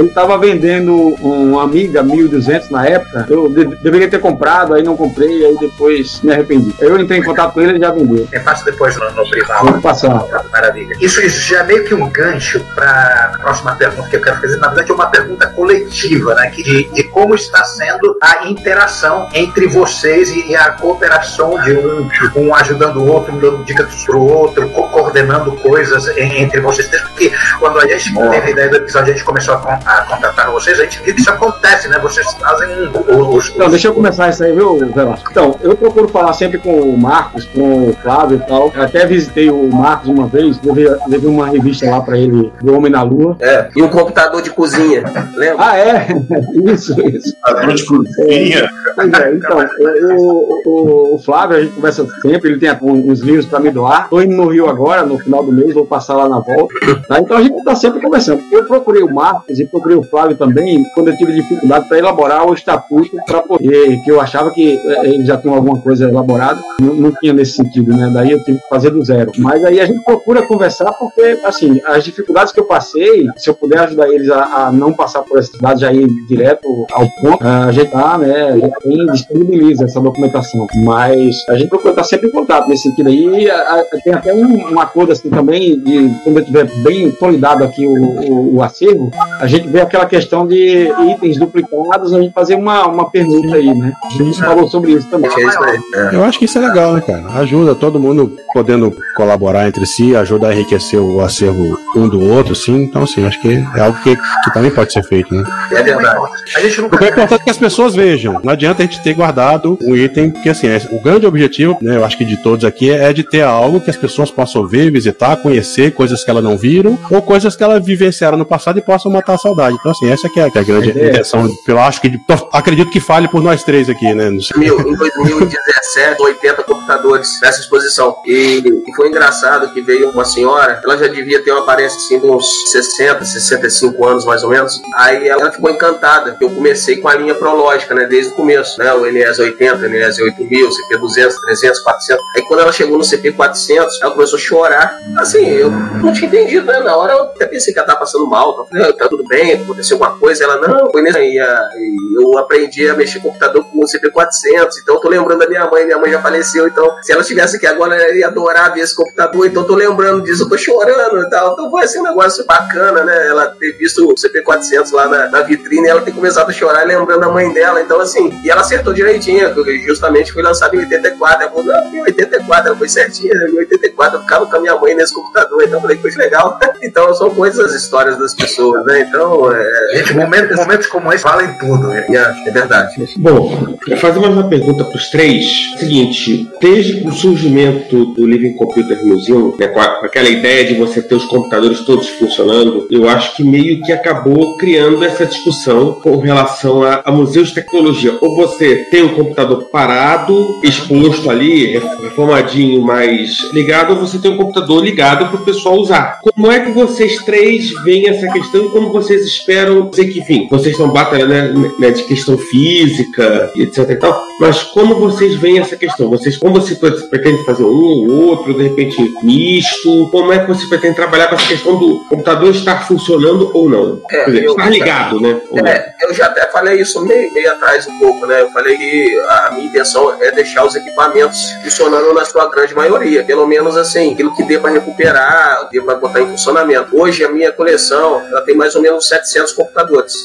ele tava vendendo um Amiga 1200 na época. Eu de- deveria ter comprado, aí não comprei, aí depois me arrependi. Eu entrei em contato com ele e ele já vendeu. Eu passo depois no, no privado. Passar. Maravilha. Isso já é meio que um gancho para a próxima pergunta que eu quero fazer. Na verdade, é uma pergunta coletiva, né? que De, de como está sendo a interação entre vocês e, e a cooperação de um, um ajudando o outro, um dando dicas para o outro, co- coordenando coisas em- entre vocês. Porque quando a gente teve a ideia do episódio, a gente começou a, con- a contatar vocês, a gente viu que isso acontece, né? Vocês fazem um- os, Então, deixa eu começar isso aí, viu, Velasco? Então, eu procuro falar sempre com o Marcos, com o Flávio e tal. Eu até visitei o Marcos uma vez, levei, levei uma revista lá pra ele, do Homem na Lua. É, e um computador de cozinha, lembra? Ah, é? [LAUGHS] Isso, isso. Computador de cozinha. Pois é, então, o, o- o Flávio, a gente conversa sempre, ele tem uns livros pra me doar. Tô indo no Rio agora, no final do mês, vou passar lá na volta. tá? Então a gente tá sempre conversando. Eu procurei o Marcos e procurei o Flávio também, quando eu tive dificuldade para elaborar o estatuto para poder, que eu achava que eh, eles já tinham alguma coisa elaborada, não, não tinha nesse sentido, né? Daí eu tive que fazer do zero. Mas aí a gente procura conversar porque, assim, as dificuldades que eu passei, se eu puder ajudar eles a, a não passar por essas dificuldades, já ir direto ao ponto, a gente tá, né? A gente disponibiliza essa documentação. Mas a gente procura estar sempre em contato nesse sentido aí. A- a- tem até um, um acordo assim também, de quando eu tiver bem consolidado aqui o, o, o acervo, a gente vê aquela questão de itens duplicados, a gente fazer uma, uma permuta aí, né? A gente falou sobre isso também. Eu acho que isso é legal, né, cara? Ajuda todo mundo podendo colaborar entre si, ajuda a enriquecer o acervo um do outro, sim. Então, assim, acho que é algo que, que também pode ser feito, né? É verdade. A gente nunca O que é importante que as pessoas vejam. Não adianta a gente ter guardado um item, porque assim, é- o grande objetivo, né, eu acho que de todos aqui, é de ter algo que as pessoas possam ver, visitar, conhecer, coisas que elas não viram, ou coisas que elas vivenciaram no passado e possam matar a saudade. Então, assim, essa que é, que é a grande É. intenção. Eu acho que acredito que fale por nós três aqui, né? Mil, em 2017, 80 computadores nessa exposição. E, e foi engraçado que veio uma senhora, ela já devia ter uma aparência assim de uns 60, 65 anos mais ou menos. Aí ela ficou encantada, que eu comecei com a linha prológica, né, desde o começo, né, o NES 80, NES 8000, CP 200, 300, 400. Aí quando ela chegou no CP 400, ela começou a chorar. Assim, eu não tinha entendido, né, na hora eu até pensei que ela tava passando mal. "Ah, tá tudo bem, aconteceu alguma coisa. Ela, não, foi nesse a- e eu aprendi a mexer com computador com o CP 400, então eu tô lembrando da minha mãe, minha mãe já faleceu, então se ela estivesse aqui agora, ela ia adorar ver esse computador, então eu tô lembrando disso, eu tô chorando e tal. Então foi assim um negócio bacana, né? Ela ter visto o CP 400 lá na, na vitrine, ela ter começado a chorar lembrando da mãe dela, então assim, e ela acertou direitinho, porque justamente foi lançado em 84. Ela falou, não, em 84, ela foi certinha, em 84 eu ficava com a minha mãe nesse computador, então eu falei, coisa legal. [LAUGHS] então são coisas, as histórias das pessoas, né? Então, é. Gente, momentos, momentos como esse valem tudo. né? É, é verdade. Bom, fazer mais uma pergunta para os três. Seguinte, desde o surgimento do Living Computer Museum, né, com, a- com aquela ideia de você ter os computadores todos funcionando, eu acho que meio que acabou criando essa discussão com relação a, a museus de tecnologia. Ou você tem um computador parado, exposto ali, ref- reformadinho, mas ligado, ou você tem um computador ligado para o pessoal usar. Como é que vocês três veem essa questão e como vocês esperam sei que, enfim, vocês estão batalhando né, né, de questão física e etc e tal, mas como vocês veem essa questão? Vocês, como você pre- pretende fazer um ou outro, de repente misto? Como é que você pretende trabalhar com essa questão do computador estar funcionando ou não? É, Quer dizer, eu- estar ligado, né? Ou não? É, eu já até falei isso meio, meio atrás um pouco, né? Eu falei que a minha intenção é deixar os equipamentos funcionando na sua grande maioria. Pelo menos assim, aquilo que dê para recuperar, dê para botar em funcionamento. Hoje a minha coleção ela tem mais ou menos 700 computadores.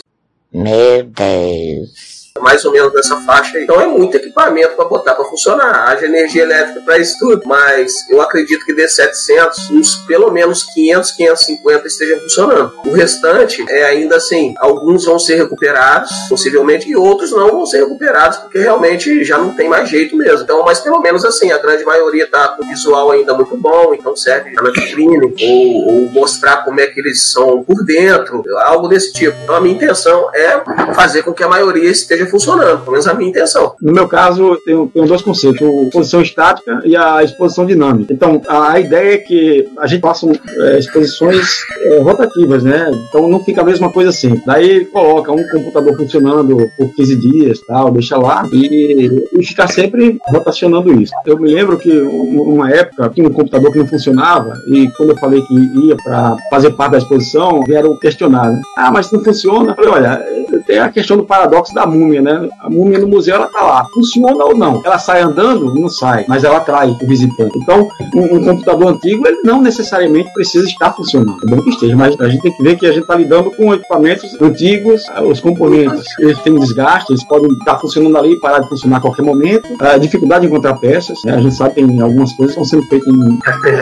Meu Deus. Mais ou menos nessa faixa aí. Então é muito equipamento para botar para funcionar. Haja energia elétrica para isso tudo. Mas eu acredito que desses 700, uns pelo menos 500, 550 estejam funcionando. O restante é ainda assim: alguns vão ser recuperados, possivelmente, e outros não vão ser recuperados, porque realmente já não tem mais jeito mesmo. Então, mas pelo menos assim, a grande maioria tá com visual ainda muito bom, então serve na vitrine, ou, ou mostrar como é que eles são por dentro, algo desse tipo. Então a minha intenção é fazer com que a maioria esteja esteja funcionando, pelo menos a minha intenção. No meu caso, eu tenho, tenho dois conceitos: a exposição estática e a exposição dinâmica. Então, a ideia é que a gente faça é, exposições é, rotativas, né? Então, não fica a mesma coisa assim. Daí, coloca um computador funcionando por 15 dias, tal, deixa lá e, e ficar sempre rotacionando isso. Eu me lembro que, uma época, tinha um computador que não funcionava e quando eu falei que ia para fazer parte da exposição, vieram questionar, né? Ah, mas não funciona? Eu falei, olha, tem a questão do paradoxo da múmia, né? A múmia no museu, ela tá lá. Funciona ou não? Ela sai andando? Não sai, mas ela atrai o visitante. Então, um, um computador antigo, ele não necessariamente precisa estar funcionando. É bom que esteja, mas a gente tem que ver que a gente está lidando com equipamentos antigos, ah, os componentes, eles têm desgaste, eles podem estar funcionando ali e parar de funcionar a qualquer momento. A dificuldade de encontrar peças, né? a gente sabe que tem algumas coisas que estão sendo feitas em,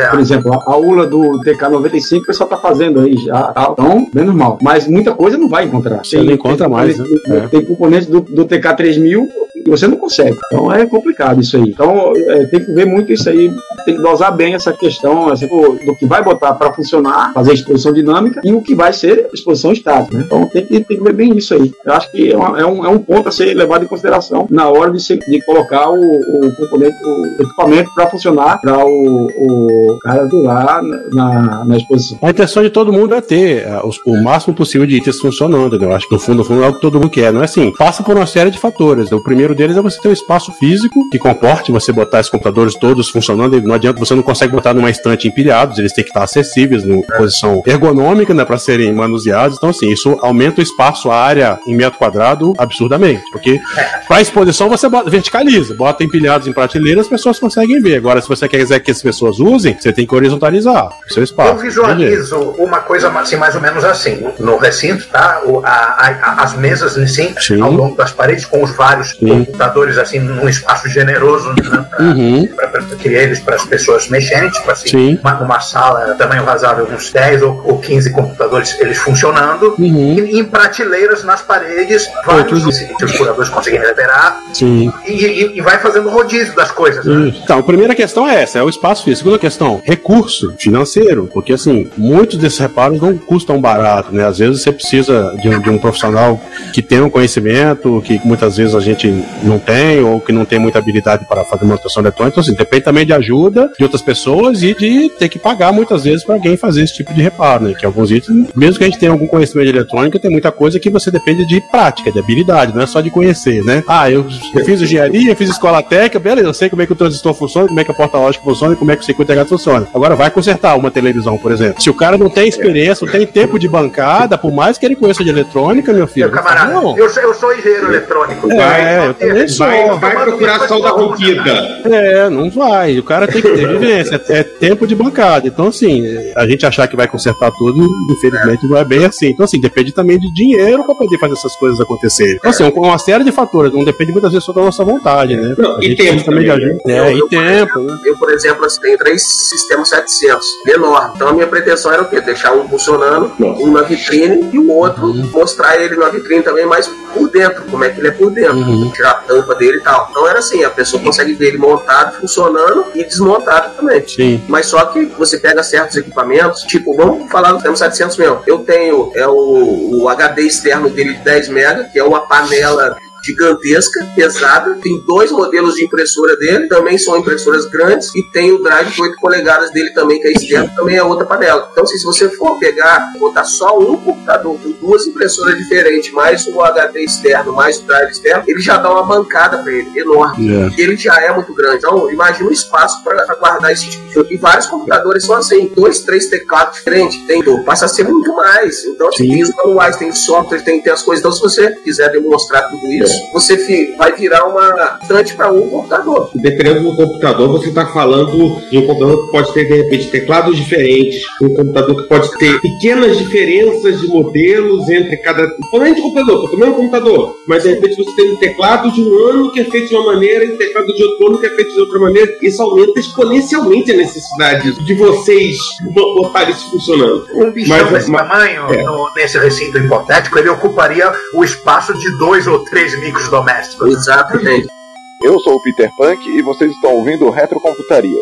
por exemplo, a ULA do TK95, o pessoal está fazendo aí já. Tá? Então, bem normal. Mas muita coisa não vai encontrar. Não encontra mais, né? Tem, componentes do, do TK3000 e você não consegue. Então é complicado isso aí. Então é, tem que ver muito isso aí, tem que dosar bem essa questão assim, do que vai botar para funcionar, fazer exposição dinâmica e o que vai ser exposição estática. Né? Então tem que, tem que ver bem isso aí. Eu acho que é, uma, é, um, é um ponto a ser levado em consideração na hora de, ser, de colocar o, o componente, o equipamento para funcionar para o, o cara do lá na, na exposição. A intenção de todo mundo é ter uh, os, o máximo possível de itens funcionando. Né? Eu acho que no fundo, no fundo é o que todo mundo quer. Não é assim, passa por uma série de fatores. O primeiro deles é você ter um espaço físico que comporte você botar esses computadores todos funcionando. Não adianta, você não consegue botar numa estante empilhados, eles têm que estar acessíveis, em posição ergonômica, né, para serem manuseados. Então, assim, isso aumenta o espaço, a área em metro quadrado absurdamente. Porque para exposição você bota, verticaliza, bota empilhados em prateleiras, as pessoas conseguem ver. Agora, se você quiser que as pessoas usem, você tem que horizontalizar o seu espaço. Eu visualizo uma coisa assim, mais ou menos assim. No recinto, tá? O, a, a, as mesas assim, Sim. ao longo das paredes, com os vários. Computadores assim, num espaço generoso né, pra, Uhum. eles para as pessoas mexerem, tipo assim, Sim. uma, numa sala tamanho razoável, uns 10 ou, ou 15 computadores eles funcionando, Uhum. e em prateleiras nas paredes, vários que os curadores conseguem liberar, e, e- e vai fazendo rodízio das coisas. né? Então, a primeira questão é essa, é o espaço físico. Segunda questão, recurso financeiro, porque assim, muitos desses reparos não custam barato, né? Às vezes você precisa de um, de um profissional que tenha um conhecimento, que muitas vezes a gente não tem, ou que não tem muita habilidade para fazer manutenção eletrônica. Então, assim, depende também de ajuda de outras pessoas e de ter que pagar muitas vezes para alguém fazer esse tipo de reparo, né? Que alguns itens, mesmo que a gente tenha algum conhecimento de eletrônica, tem muita coisa que você depende de prática, de habilidade, não é só de conhecer, né? Ah, eu fiz engenharia, fiz escola técnica, beleza, eu sei como é que o transistor funciona, como é que a porta lógica funciona, como é que o circuito integrado funciona. Agora vai consertar uma televisão, por exemplo. Se o cara não tem experiência, não tem tempo de bancada, por mais que ele conheça de eletrônica, meu filho, Meu camarada, não. eu, sou- eu sou engenheiro eletrônico. É, eu também sou. Vai, vai procurar solda rompida. É, não vai. O cara tem que ter vivência, é tempo de bancada. Então, assim, a gente achar que vai consertar tudo, infelizmente, não é bem assim. Então, assim, depende também de dinheiro para poder fazer essas coisas acontecerem. Então, assim, uma série de fatores, não depende muitas vezes só da nossa vontade, né? Não, e tempo também de também, né? É, Eu- e eu, por tempo, né? Eu, por exemplo, assim, tenho três sistemas 700, enorme. Então a minha pretensão era o quê? Deixar um funcionando, um na vitrine e o outro Uhum. mostrar ele na vitrine também, mas por dentro, como é que ele é por dentro. Uhum. Tirar a tampa dele e tal. Então era assim, a pessoa consegue ver ele montado, funcionando e desmontado também. Sim. Mas só que você pega certos equipamentos, tipo, vamos falar do sistema 700 mesmo. Eu tenho é o, o HD externo dele de 10 MB, que é uma panela gigantesca, pesada. Tem dois modelos de impressora dele, também são impressoras grandes, e tem o drive de 8 polegadas dele também, que é externo, também é outra panela. Então, assim, se você for pegar, botar só um computador com duas impressoras diferentes, mais o HD externo, mais o drive externo, ele já dá uma bancada para ele, enorme. É. Ele já é muito grande. Então, imagina o espaço para guardar esse tipo de jogo. E vários computadores são assim, dois, três teclados diferentes, tem, passa a ser muito mais. Então, assim, tem os manuais, tem software, tem, tem as coisas. Então, se você quiser demonstrar tudo isso, você fi- vai virar uma estante para um computador. Dependendo do computador, você está falando de um computador que pode ter, de repente, teclados diferentes, um computador que pode ter pequenas diferenças de modelos entre cada. Falando de computador, porque o mesmo computador, mas de repente você tem um teclado de um ano que é feito de uma maneira e um teclado de outro ano que é feito de outra maneira. Isso aumenta exponencialmente a necessidade de vocês bo- botar isso funcionando. Um bichão Mas- desse mas- tamanho, é. no- nesse recinto hipotético, ele ocuparia o espaço de dois ou três micros domésticos. Exatamente. Eu sou o Peter Punk e vocês estão ouvindo o Retrocomputaria.